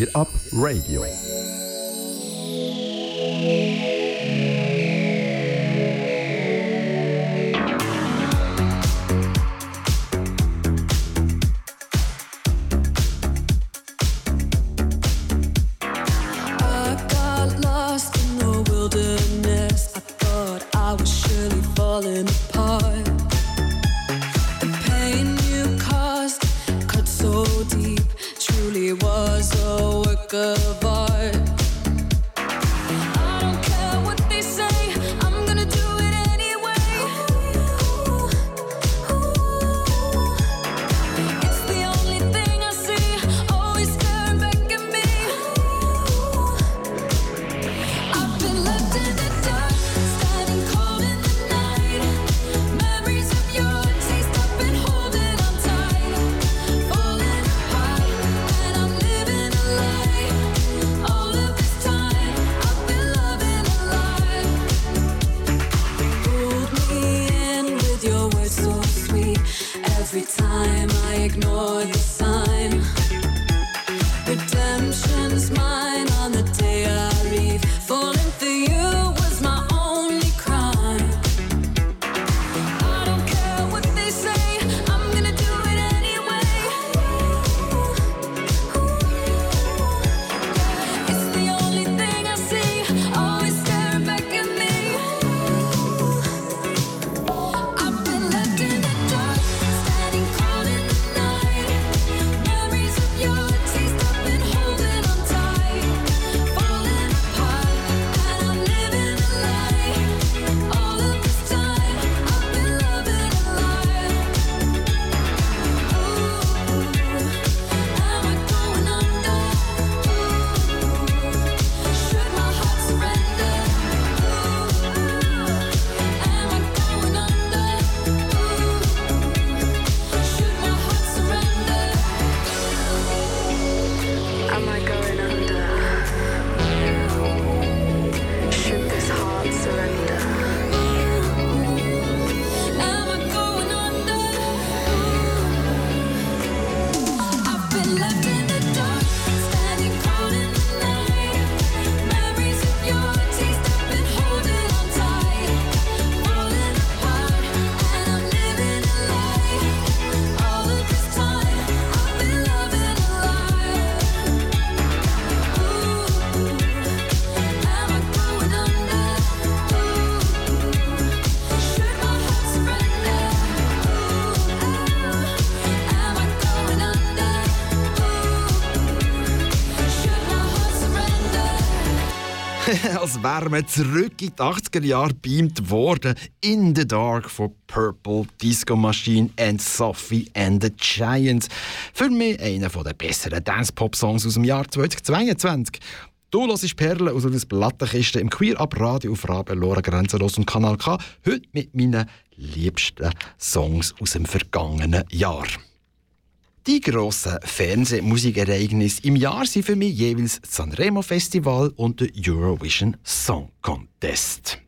Das ist Queer Up Radio. Als wären wir zurück in die 80er Jahre beamt worden. In the Dark von Purple, Disco Machine and Sophie and the Giants. Für mich einer der besseren Dance-Pop-Songs aus dem Jahr 2022. Du hörst Perlen aus einer Plattenkiste im Queer Up Radio auf Lora Grenzenlos und Kanal K. Heute mit meinen liebsten Songs aus dem vergangenen Jahr. Die grossen Fernsehmusikereignisse im Jahr sind für mich jeweils das Sanremo Festival und der Eurovision Song Contest.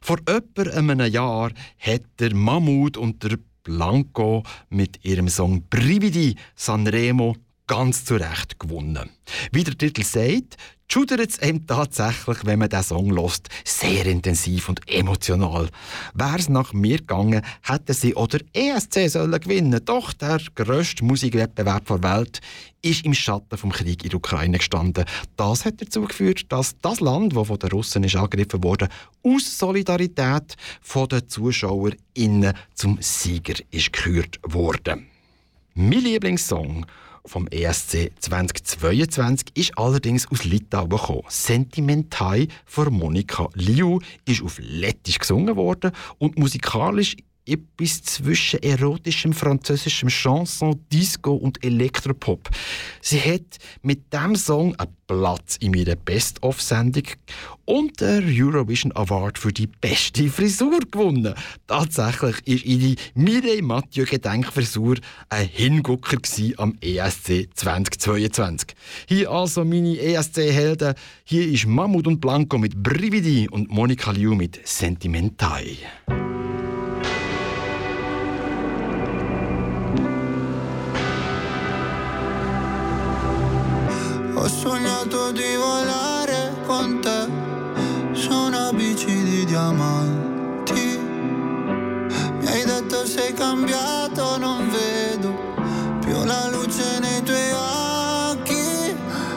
Vor etwa einem Jahr hat der Mammut und der Blanco mit ihrem Song Brividi Sanremo ganz zu Recht gewonnen. Wie der Titel sagt, schudert es einem tatsächlich, wenn man diesen Song hört, sehr intensiv und emotional. Wäre es nach mir gegangen, hätten sie oder ESC sollen gewinnen. Doch der grösste Musikwettbewerb der Welt ist im Schatten vom Krieg in der Ukraine gestanden. Das hat dazu geführt, dass das Land, das von den Russen ist angegriffen wurde, aus Solidarität von den ZuschauerInnen zum Sieger ist gekürt worden. Mein Lieblingssong vom ESC 2022 ist allerdings aus Litauen gekommen. Sentimentai von Monika Liu ist auf Lettisch gesungen worden und musikalisch etwas zwischen erotischem französischem Chanson, Disco und Elektropop. Sie hat mit dem Song einen Platz in ihrer Best-of-Sendung und den Eurovision Award für die beste Frisur gewonnen. Tatsächlich ist ihre Mireille Mathieu Gedenkfrisur ein Hingucker am ESC 2022. Hier also meine ESC-Helden. Hier ist Mammut und Blanco mit Brividi und Monika Liu mit Sentimentai. Ho sognato di volare con te su una bici di diamanti. Mi hai detto sei cambiato, non vedo più la luce nei tuoi occhi.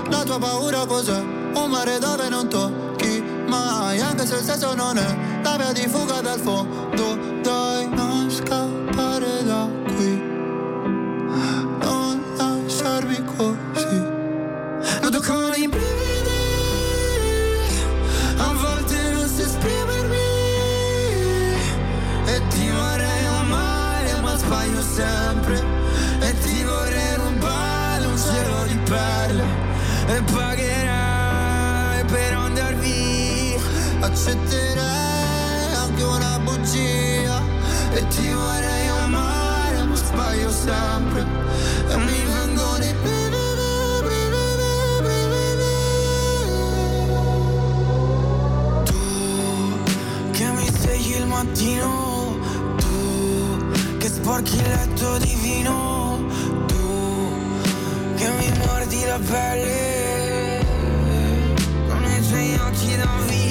La tua paura cos'è? Un mare dove non tocchi mai, anche se il senso non è la via di fuga dal fondo. Dai, non scappare di perle E pagherai per andar via. Accetterei anche una bugia E ti vorrei amare ma sbaglio sempre. E mi vengono i che mi svegli il mattino, tu che sporchi il letto di che mi mordi la pelle con i tuoi occhi da vipera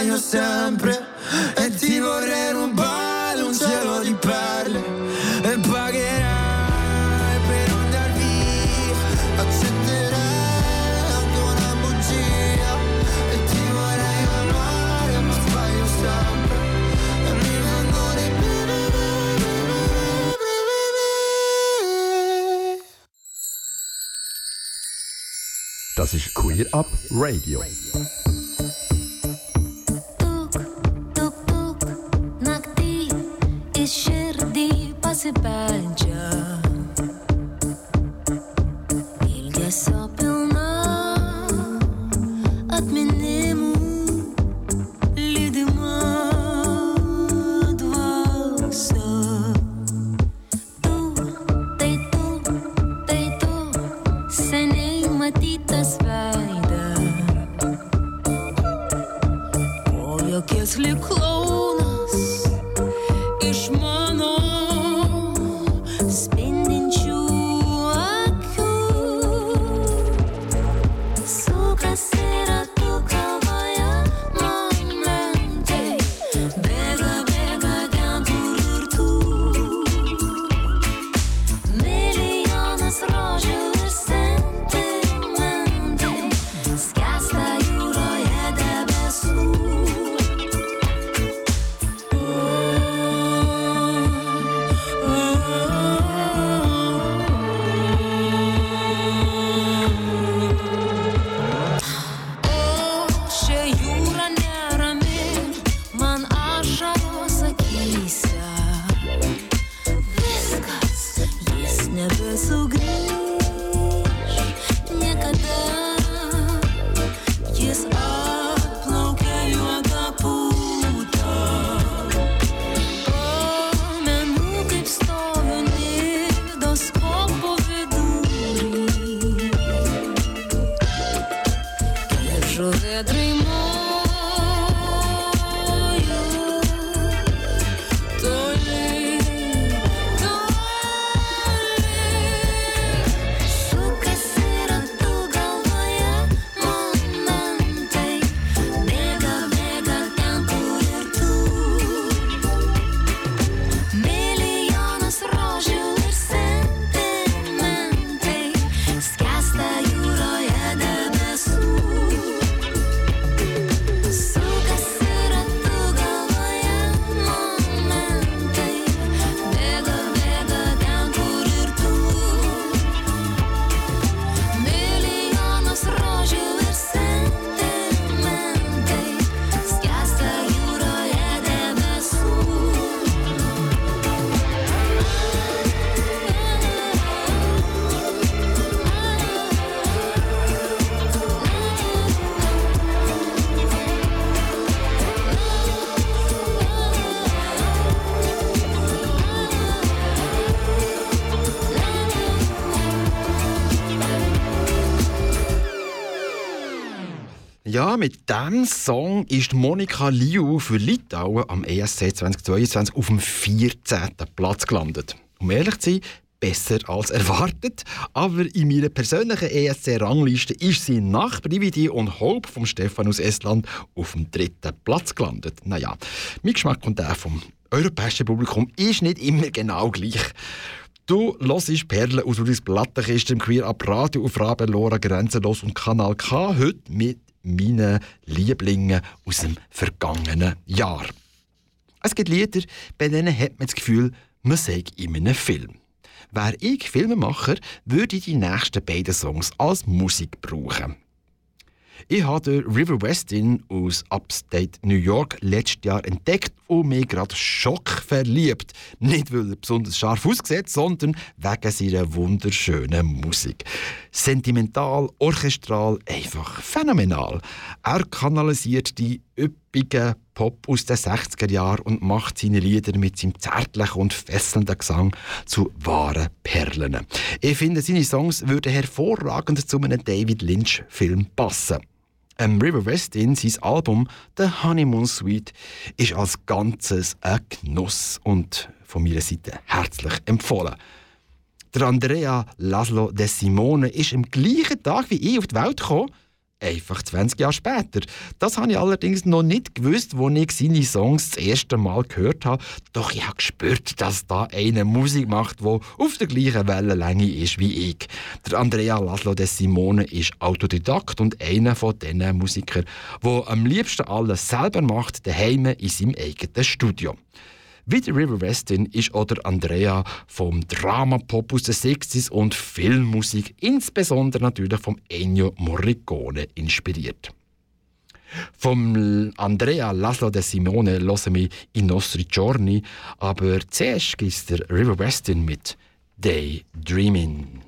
sbaglio sempre. E ti vorrei rubare un cielo di perle. E pagherai per andar via. Accetterai anche una bugia. E ti vorrei amare, ma sbaglio sempre. E mi vengono i Das ist Queer Up Radio. Bad enjoy. Mit diesem Song ist Monika Liu für Litauen am ESC 2022 auf dem 14. Platz gelandet. Um ehrlich zu sein, besser als erwartet. Aber in meiner persönlichen ESC-Rangliste ist sie nach Brividi und Hope vom Stefan aus Estland auf dem dritten Platz gelandet. Naja, mein Geschmack und der vom europäischen Publikum ist nicht immer genau gleich. Du hörst Perlen aus Ulis Plattenkiste im Queer Up Radio auf Rabelora Grenzenlos und Kanal K heute mit meinen Lieblingen aus dem vergangenen Jahr. Es gibt Lieder, bei denen hat man das Gefühl, man sei in einem Film. Wäre ich Filmemacher, würde ich die nächsten beiden Songs als Musik brauchen. Ich habe River Westin aus Upstate New York letztes Jahr entdeckt und mich gerade schockverliebt. Nicht, weil er besonders scharf aussieht, sondern wegen seiner wunderschönen Musik. Sentimental, orchestral, einfach phänomenal. Er kanalisiert die üppigen Pop aus den 60er Jahren und macht seine Lieder mit seinem zärtlichen und fesselnden Gesang zu wahren Perlen. Ich finde, seine Songs würden hervorragend zu einem David Lynch-Film passen. Ähm, River Westin, sein Album The Honeymoon Suite, ist als Ganzes ein Genuss und von meiner Seite herzlich empfohlen. Der Andrea Laszlo De Simone ist am gleichen Tag wie ich auf die Welt gekommen, einfach 20 Jahre später. Das habe ich allerdings noch nicht gewusst, als ich seine Songs das erste Mal gehört habe. Doch ich habe gespürt, dass da einer Musik macht, die auf der gleichen Wellenlänge ist wie ich. Der Andrea Laszlo De Simone ist Autodidakt und einer von diesen Musikern, der am liebsten alles selber macht, daheim in seinem eigenen Studio. Wie der River Westin ist oder Andrea vom Drama-Pop aus den 60s und Filmmusik, insbesondere natürlich vom Ennio Morricone, inspiriert. Vom Andrea Laszlo de Simone hören wir «I nostri giorni», aber zuerst gibt der River Westin mit. Daydreaming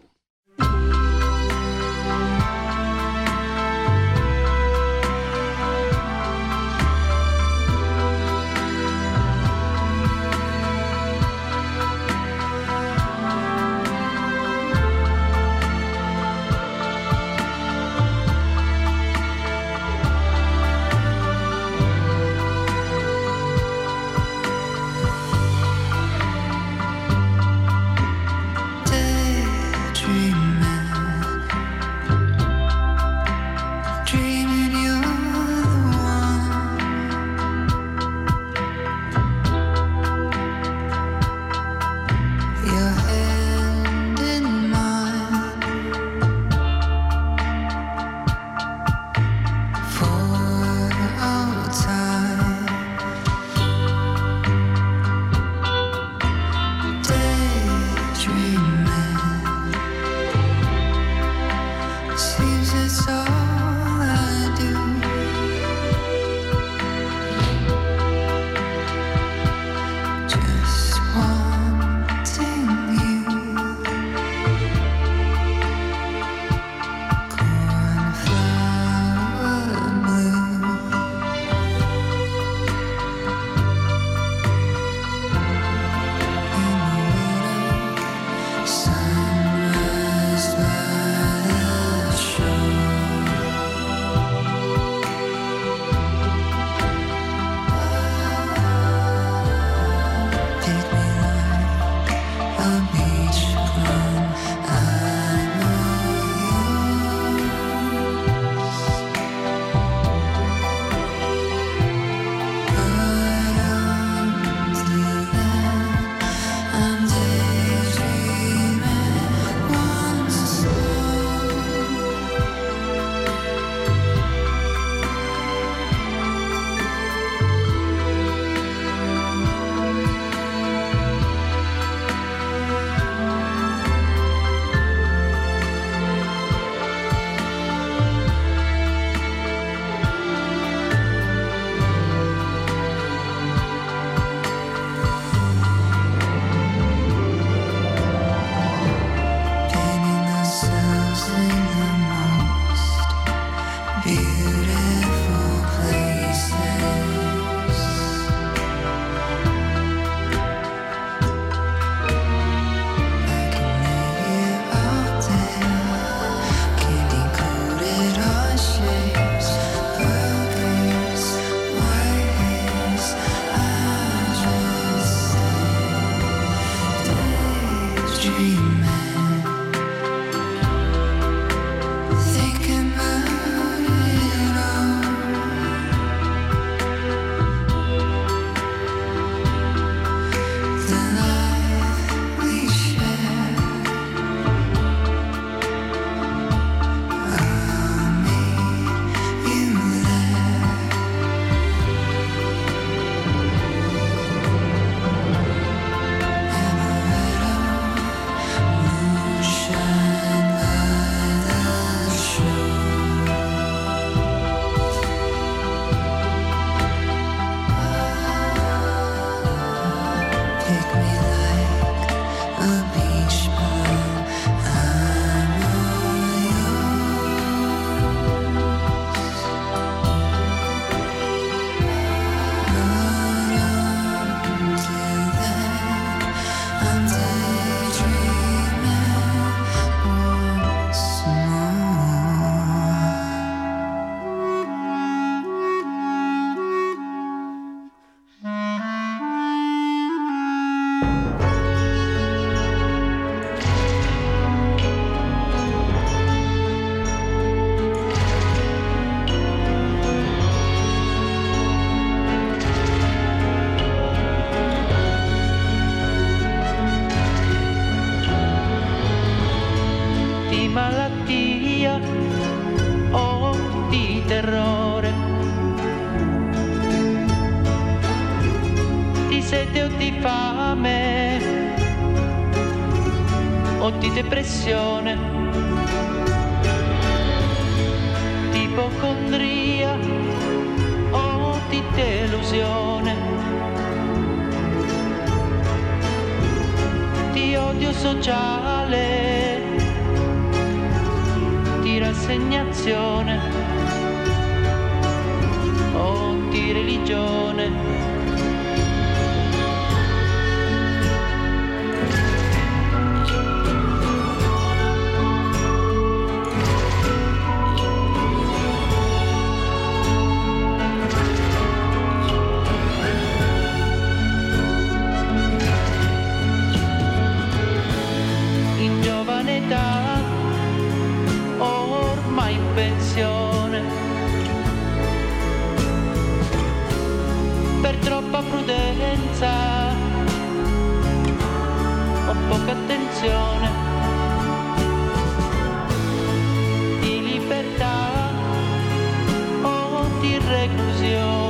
di reclusione. Di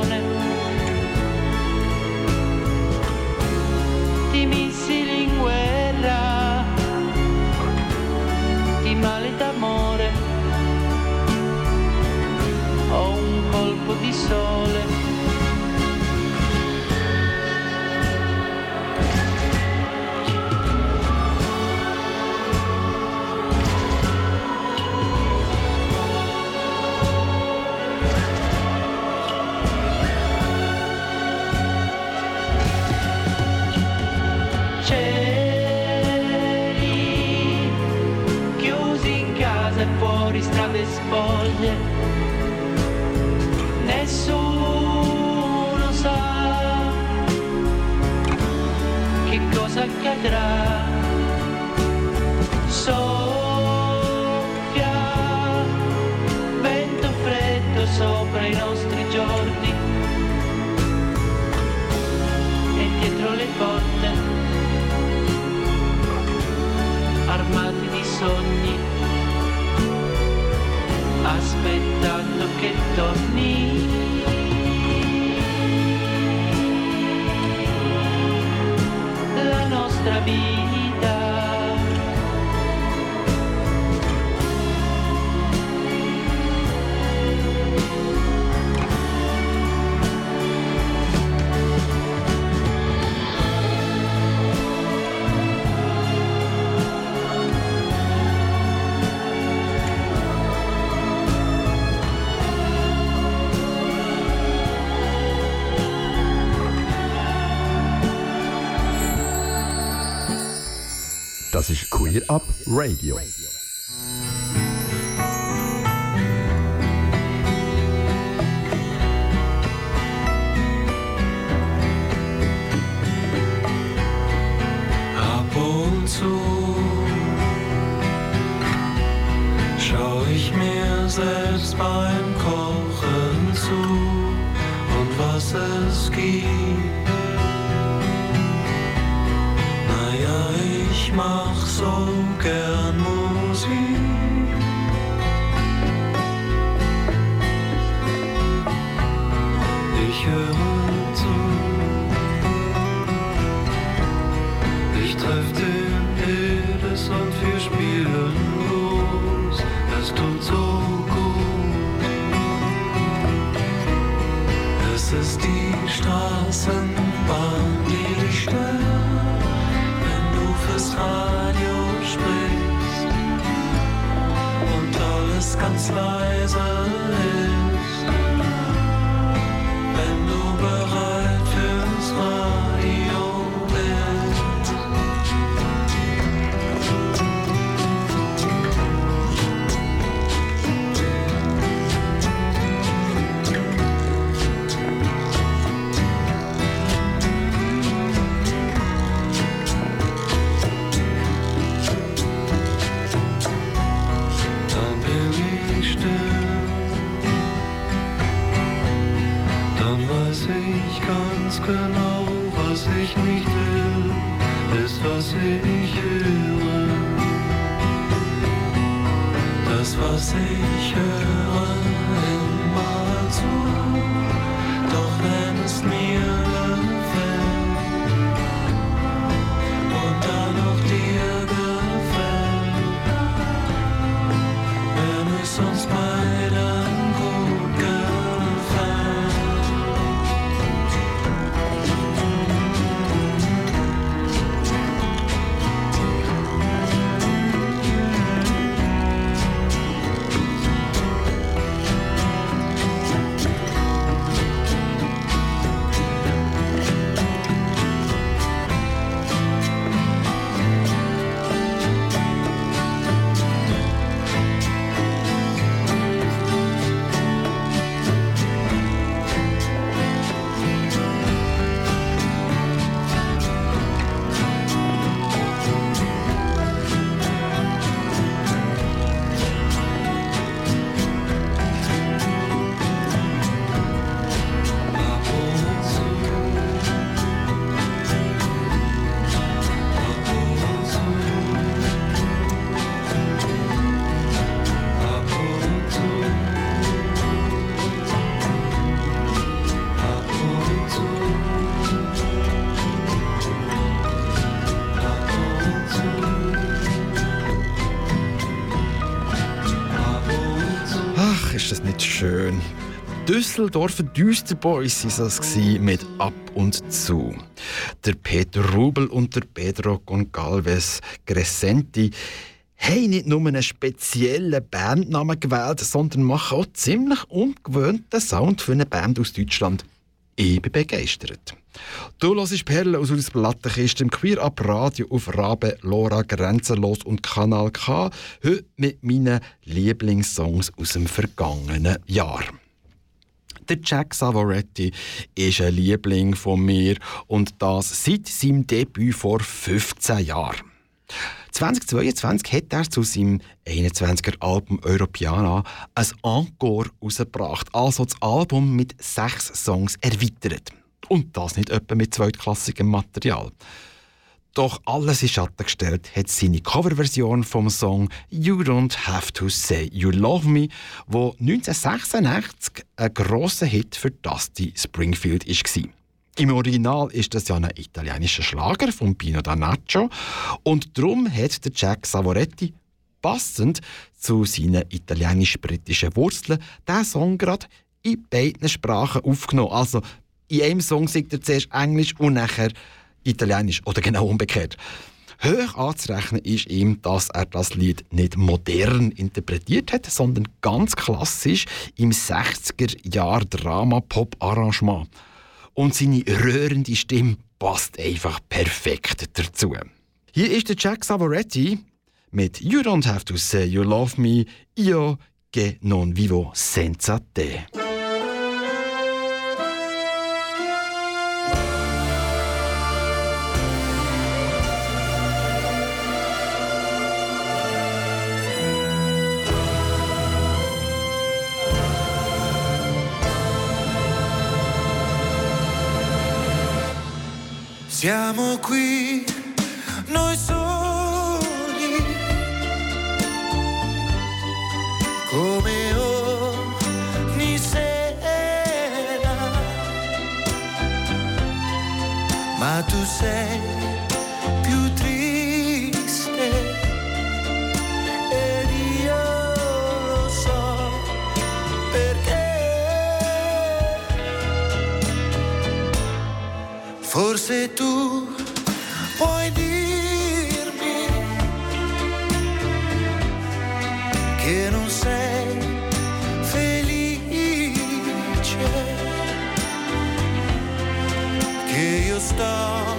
Das ist Queer Up Radio. Düsseldorfer Düsterboys es gewesen mit Ab und Zu. Der Peter Rubel und der Pedro Goncalves Crescenti haben nicht nur einen speziellen Bandnamen gewählt, sondern machen auch ziemlich ungewöhnten Sound für eine Band aus Deutschland. Bin begeistert. Du hörst Perlen aus unserer Plattenkiste im Queer Up Radio auf Rabe, Lora, Grenzenlos und Kanal K. Heute mit meinen Lieblingssongs aus dem vergangenen Jahr. Der Jack Savoretti ist ein Liebling von mir und das seit seinem Debüt vor 15 Jahren. 2022 hat er zu seinem 21er Album Europeana ein Encore rausgebracht, also das Album mit sechs Songs erweitert. Und das nicht etwa mit zweitklassigem Material. Doch alles in Schatten gestellt hat seine Coverversion vom Song You Don't Have to Say You Love Me, wo 1986 ein grosser Hit für Dusty Springfield war. Im Original ist das ja ein italienischer Schlager von Pino Danaccio und darum hat der Jack Savoretti passend zu seinen italienisch-britischen Wurzeln diesen Song gerade in beiden Sprachen aufgenommen. Also in einem Song singt er zuerst Englisch und nachher Italienisch oder genau umgekehrt. Hoch anzurechnen ist ihm, dass er das Lied nicht modern interpretiert hat, sondern ganz klassisch im 60er-Jahr-Drama-Pop-Arrangement. Und seine rührende Stimme passt einfach perfekt dazu. Hier ist der Jack Savoretti mit You Don't Have to Say You Love Me, Io che non vivo senza te. Siamo qui, noi soli, come ogni sera, ma tu sei Forse tu puoi dirmi che non sei felice, che io sto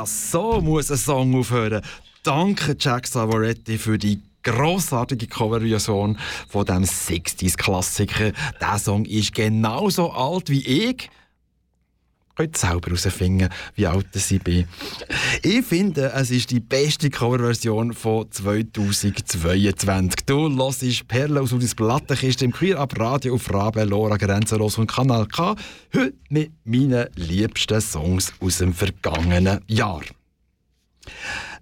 Ja, so muss ein Song aufhören. Danke, Jack Savoretti, für die grossartige Coverversion von dem 60s-Klassiker. Der Song ist genauso alt wie ich. Könnt selber herausfinden, wie alt ich bin. Ich finde, es ist die beste Coverversion von 2022. Du hörst Perle aus Udis Plattenkiste im Queer Up Radio auf Rabe, Lora, Grenzenlos und Kanal K. Heute mit meinen liebsten Songs aus dem vergangenen Jahr.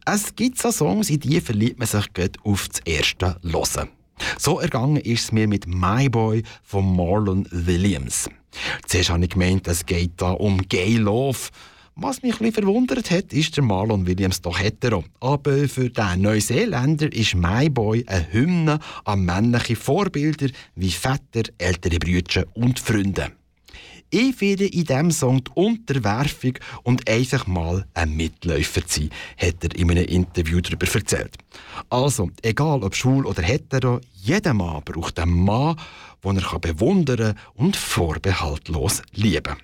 Es gibt so Songs, in die verliebt man sich auf das erste Hören. So ergangen ist es mir mit My Boy von Marlon Williams. Zuerst habe ich gemeint, es geht da um Gay Love. Was mich ein verwundert hat, ist der Marlon Williams doch hetero. Aber für den Neuseeländer ist My Boy eine Hymne an männliche Vorbilder wie Väter, ältere Brüder und Freunde. Ich finde in diesem Song die Unterwerfung und einfach mal ein Mitläufer zu sein, hat er in einem Interview darüber erzählt. Also, egal ob schwul oder hetero, jeder Mann braucht einen Mann, den er bewundern und vorbehaltlos lieben kann.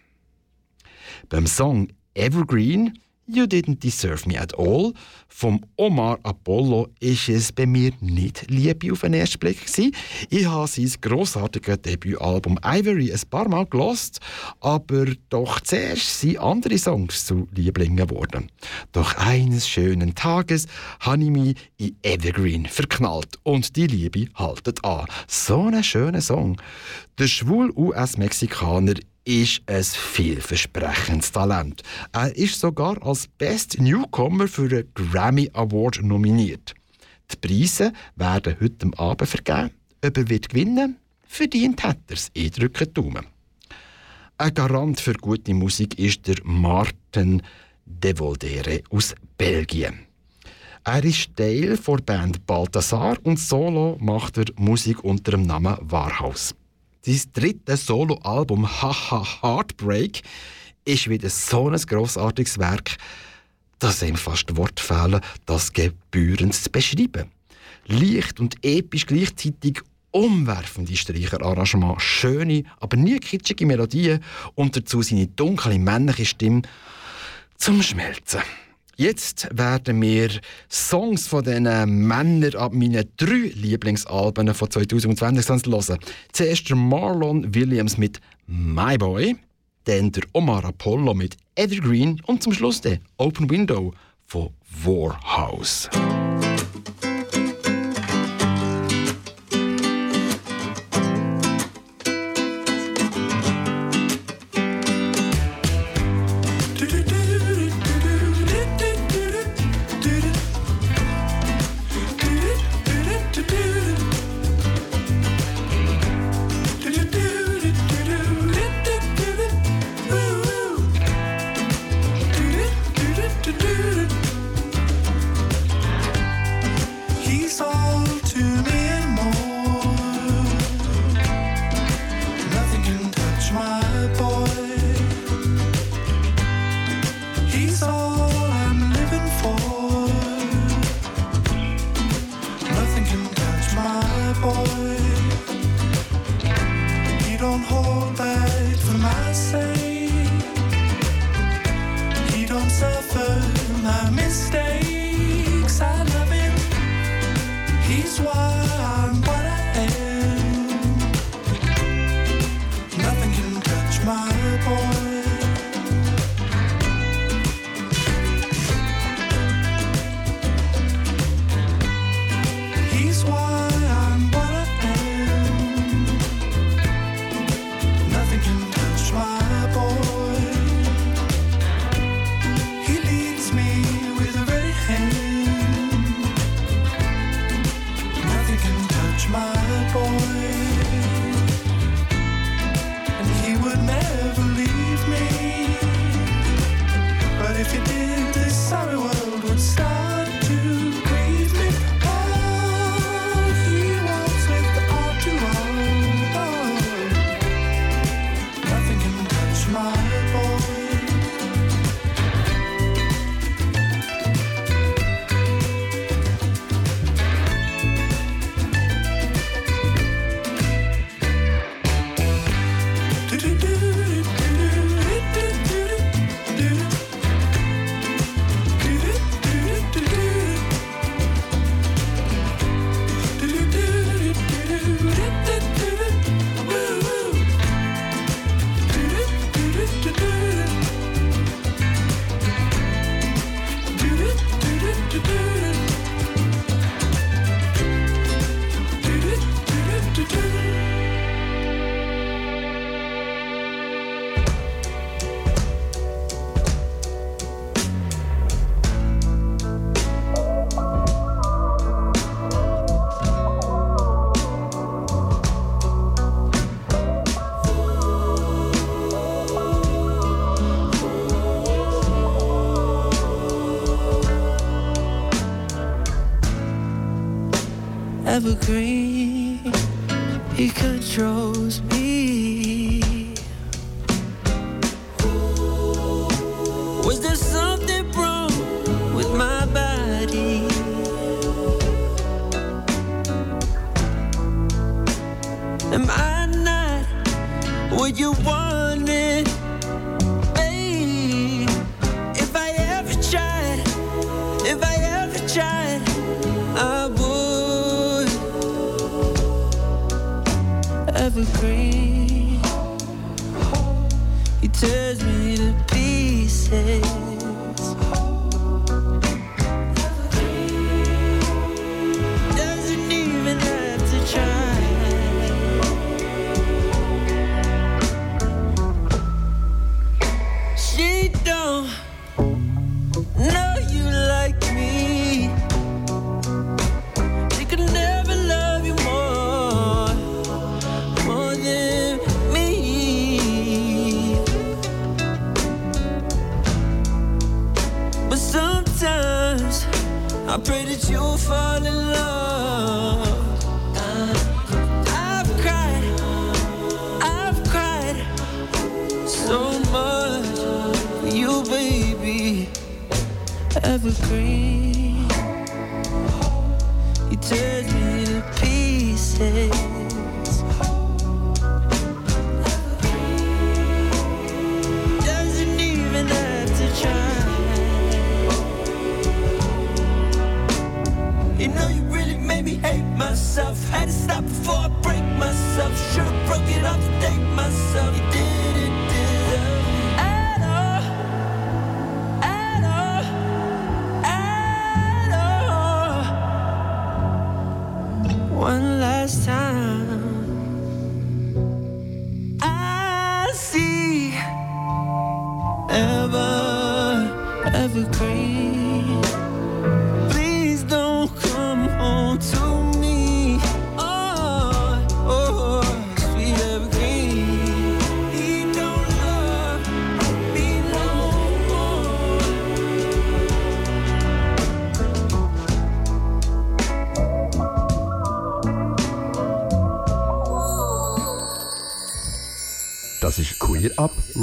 Beim Song Evergreen You Didn't Deserve Me at All vom Omar Apollo ist es bei mir nicht Liebe auf den ersten Blick gewesen. Ich habe sein grossartiges Debütalbum Ivory ein paar Mal gelost, aber doch zuerst sind andere Songs zu Lieblingen geworden. Doch eines schönen Tages habe ich mich in Evergreen verknallt und die Liebe haltet an. So ein schöner Song. Der schwul US-Mexikaner ist ein vielversprechendes Talent. Er ist sogar als Best Newcomer für einen Grammy Award nominiert. Die Preise werden heute Abend vergeben. Ob er wird gewinnen verdient hat er es. Ich drücke Daumen. Ein Garant für gute Musik ist der Martin De Voldere aus Belgien. Er ist Teil der Band Balthasar und solo macht er Musik unter dem Namen Warhaus. Sein drittes Soloalbum Haha Heartbreak ist wieder so ein grossartiges Werk, dass ihm fast Worte fehlen, das gebührend zu beschreiben. Leicht und episch gleichzeitig umwerfende Streicherarrangement, schöne, aber nie kitschige Melodien und dazu seine dunkle männliche Stimme zum Schmelzen. Jetzt werden wir Songs von diesen Männern ab meinen drei Lieblingsalben von 2020 hören. Zuerst der Marlon Williams mit My Boy, dann der Omar Apollo mit Evergreen und zum Schluss der Open Window von Warhouse.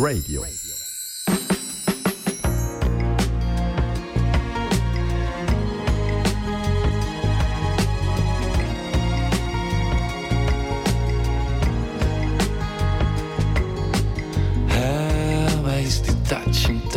Radio. How I used to touch and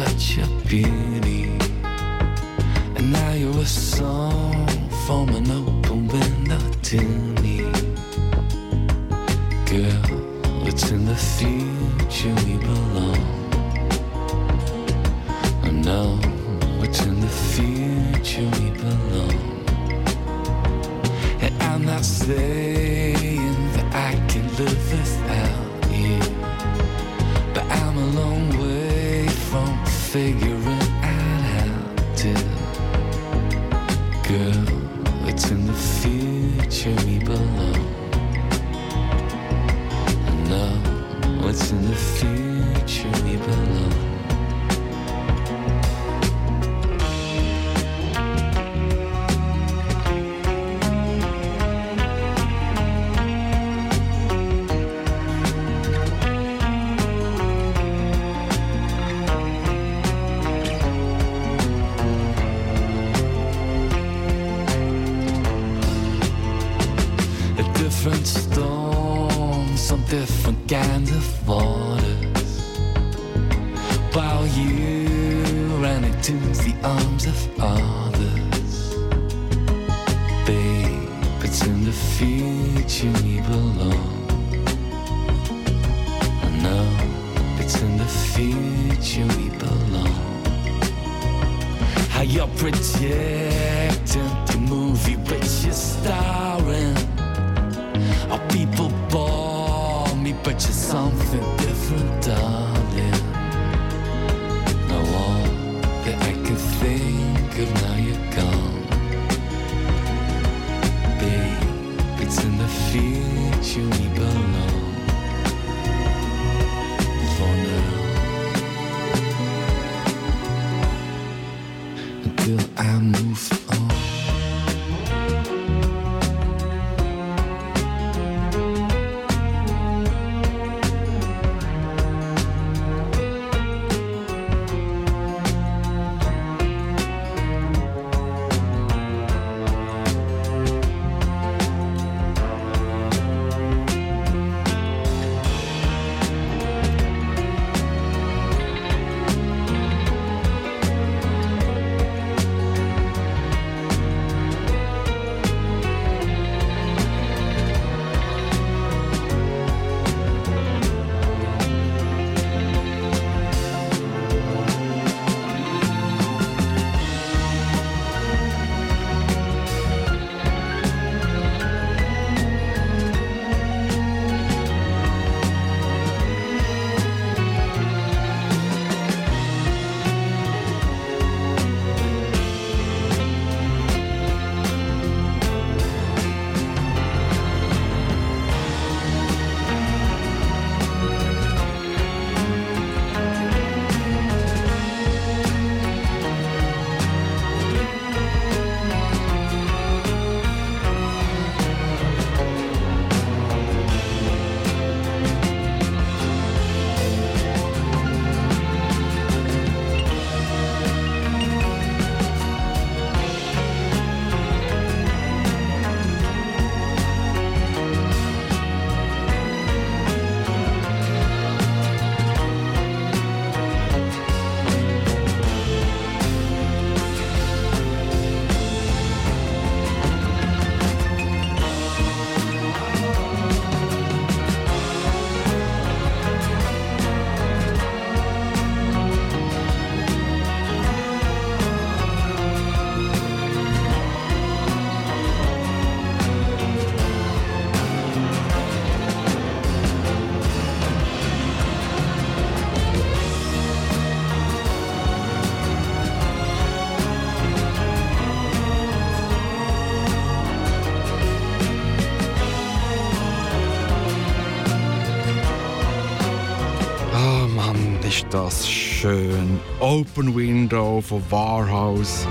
Open Window von Warhouse.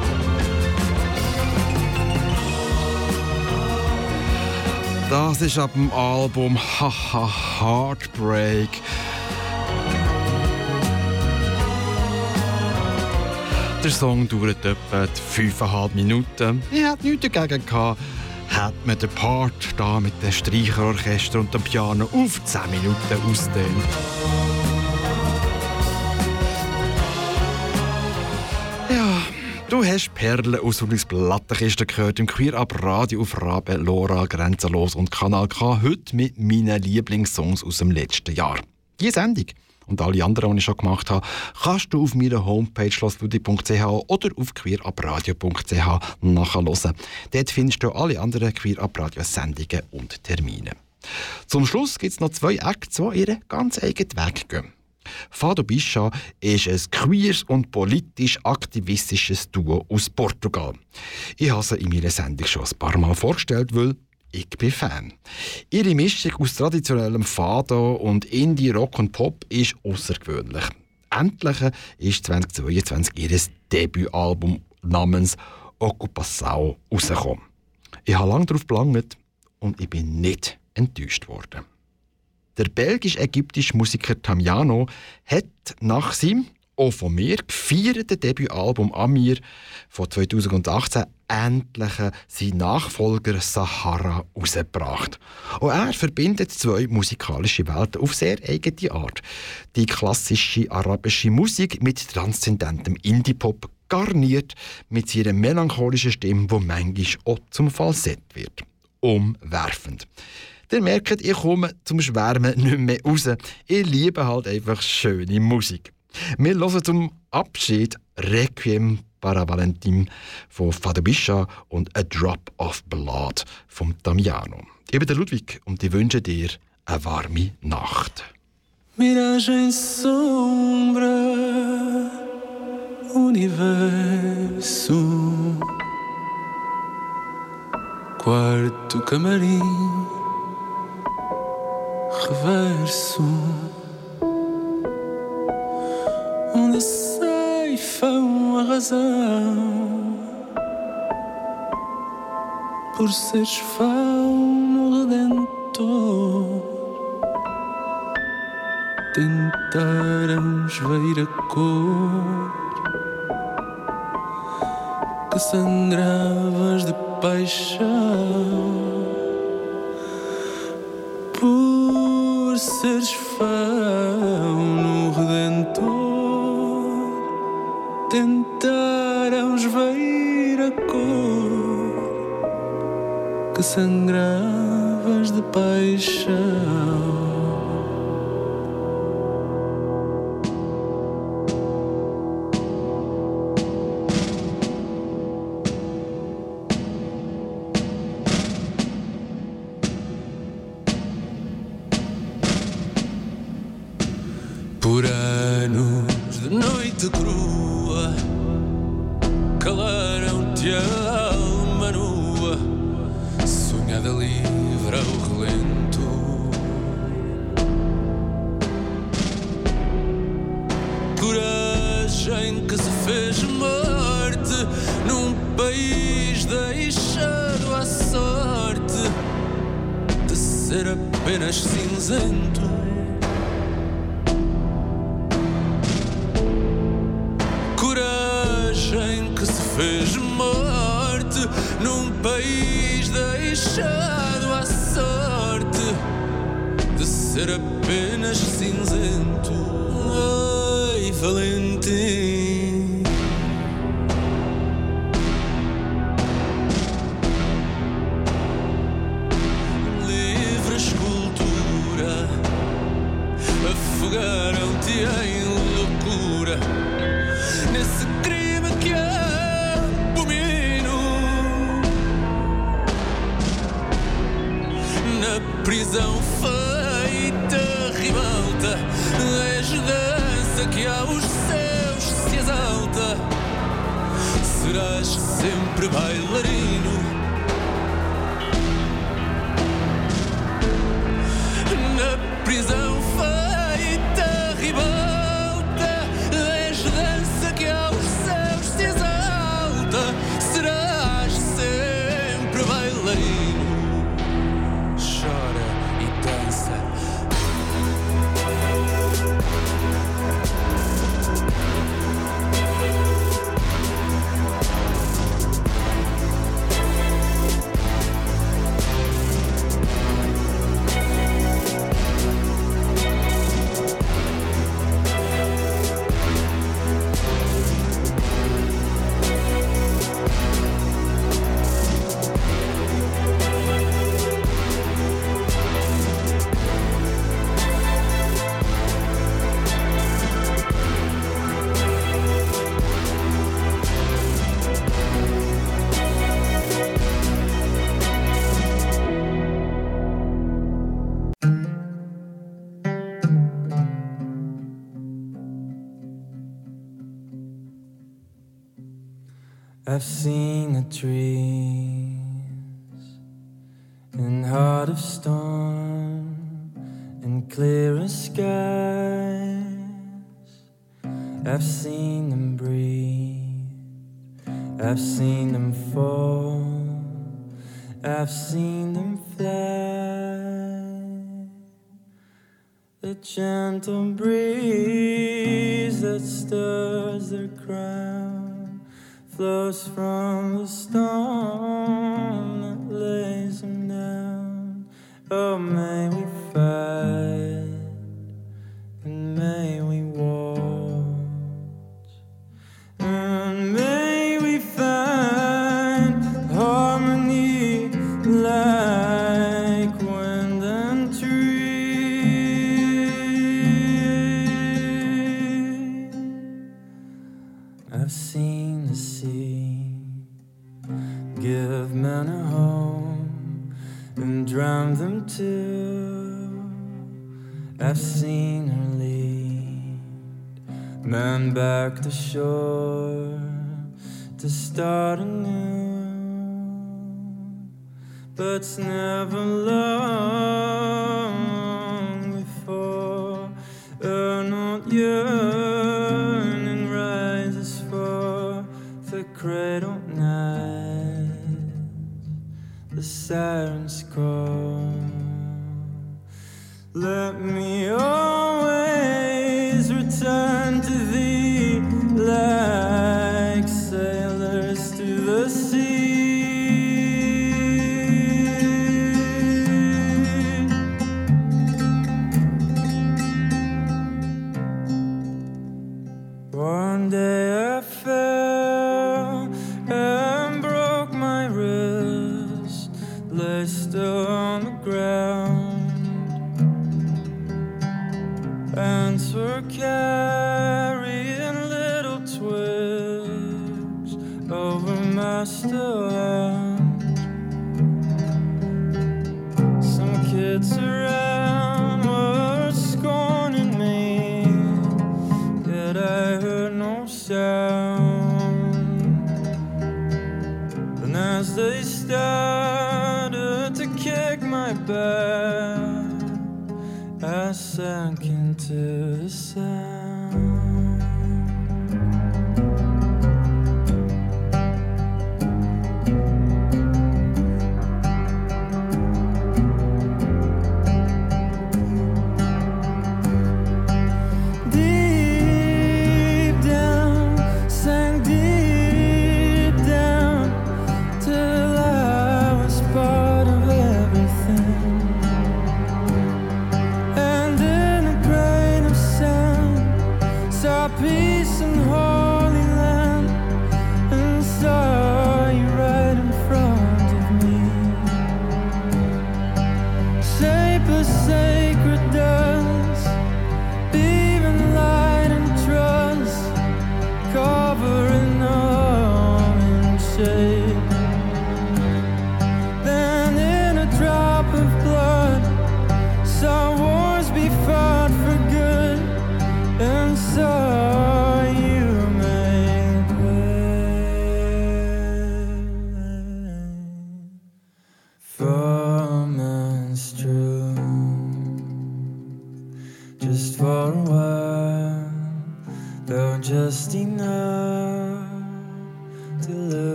Das ist ab dem Album Haha Heartbreak. Der Song dauert etwa 5,5 Minuten. Ich hatte nichts dagegen. Gehabt. Hat man den Part da mit dem Streicherorchester und dem Piano auf 10 Minuten ausdehnt. Du hast Perlen aus Ulis Plattenkiste gehört im Queer Up Radio auf Rabe, Lora, Grenzenlos und Kanal K. Heute mit meinen Lieblingssongs aus dem letzten Jahr. Die Sendung und alle anderen, die ich schon gemacht habe, kannst du auf meiner Homepage schlossludi.ch oder auf queerabradio.ch nachhören. Dort findest du alle anderen Queer Up Radio Sendungen und Termine. Zum Schluss gibt es noch zwei Acts, die ihren ganz eigenen Weg gehen. Fado Bischa ist ein queers und politisch aktivistisches Duo aus Portugal. Ich habe sie in meiner Sendung schon ein paar Mal vorgestellt, weil ich bin Fan. Ihre Mischung aus traditionellem Fado und Indie, Rock und Pop ist außergewöhnlich. Endlich ist 2022 ihr Debütalbum namens Ocupação rausgekommen. Ich habe lange darauf gelangt und ich bin nicht enttäuscht worden. Der belgisch-ägyptische Musiker Tamiano hat nach seinem auch von mir gefeierten Debütalbum Amir von 2018 endlich seinen Nachfolger Sahara rausgebracht. Und er verbindet zwei musikalische Welten auf sehr eigene Art. Die klassische arabische Musik mit transzendentem Indie-Pop garniert mit seiner melancholischen Stimme, die manchmal auch zum Falsett wird. Umwerfend. Ihr merkt, ich komme zum Schwärmen nicht mehr raus. Ich liebe halt einfach schöne Musik. Wir hören zum Abschied Requiem para Valentin von Fado Bischa und A Drop of Blood von Damiano. Ich bin der Ludwig und ich wünsche dir eine warme Nacht. Miragem sombra, universo, quarto camarim, reverso, onde ceifam a razão, por seres fauno redentor. Tentaramos ver a cor que sangravas de paixão. Por seres fauno redentor. Tentaramos ver a cor que sangravas de paixão I've seen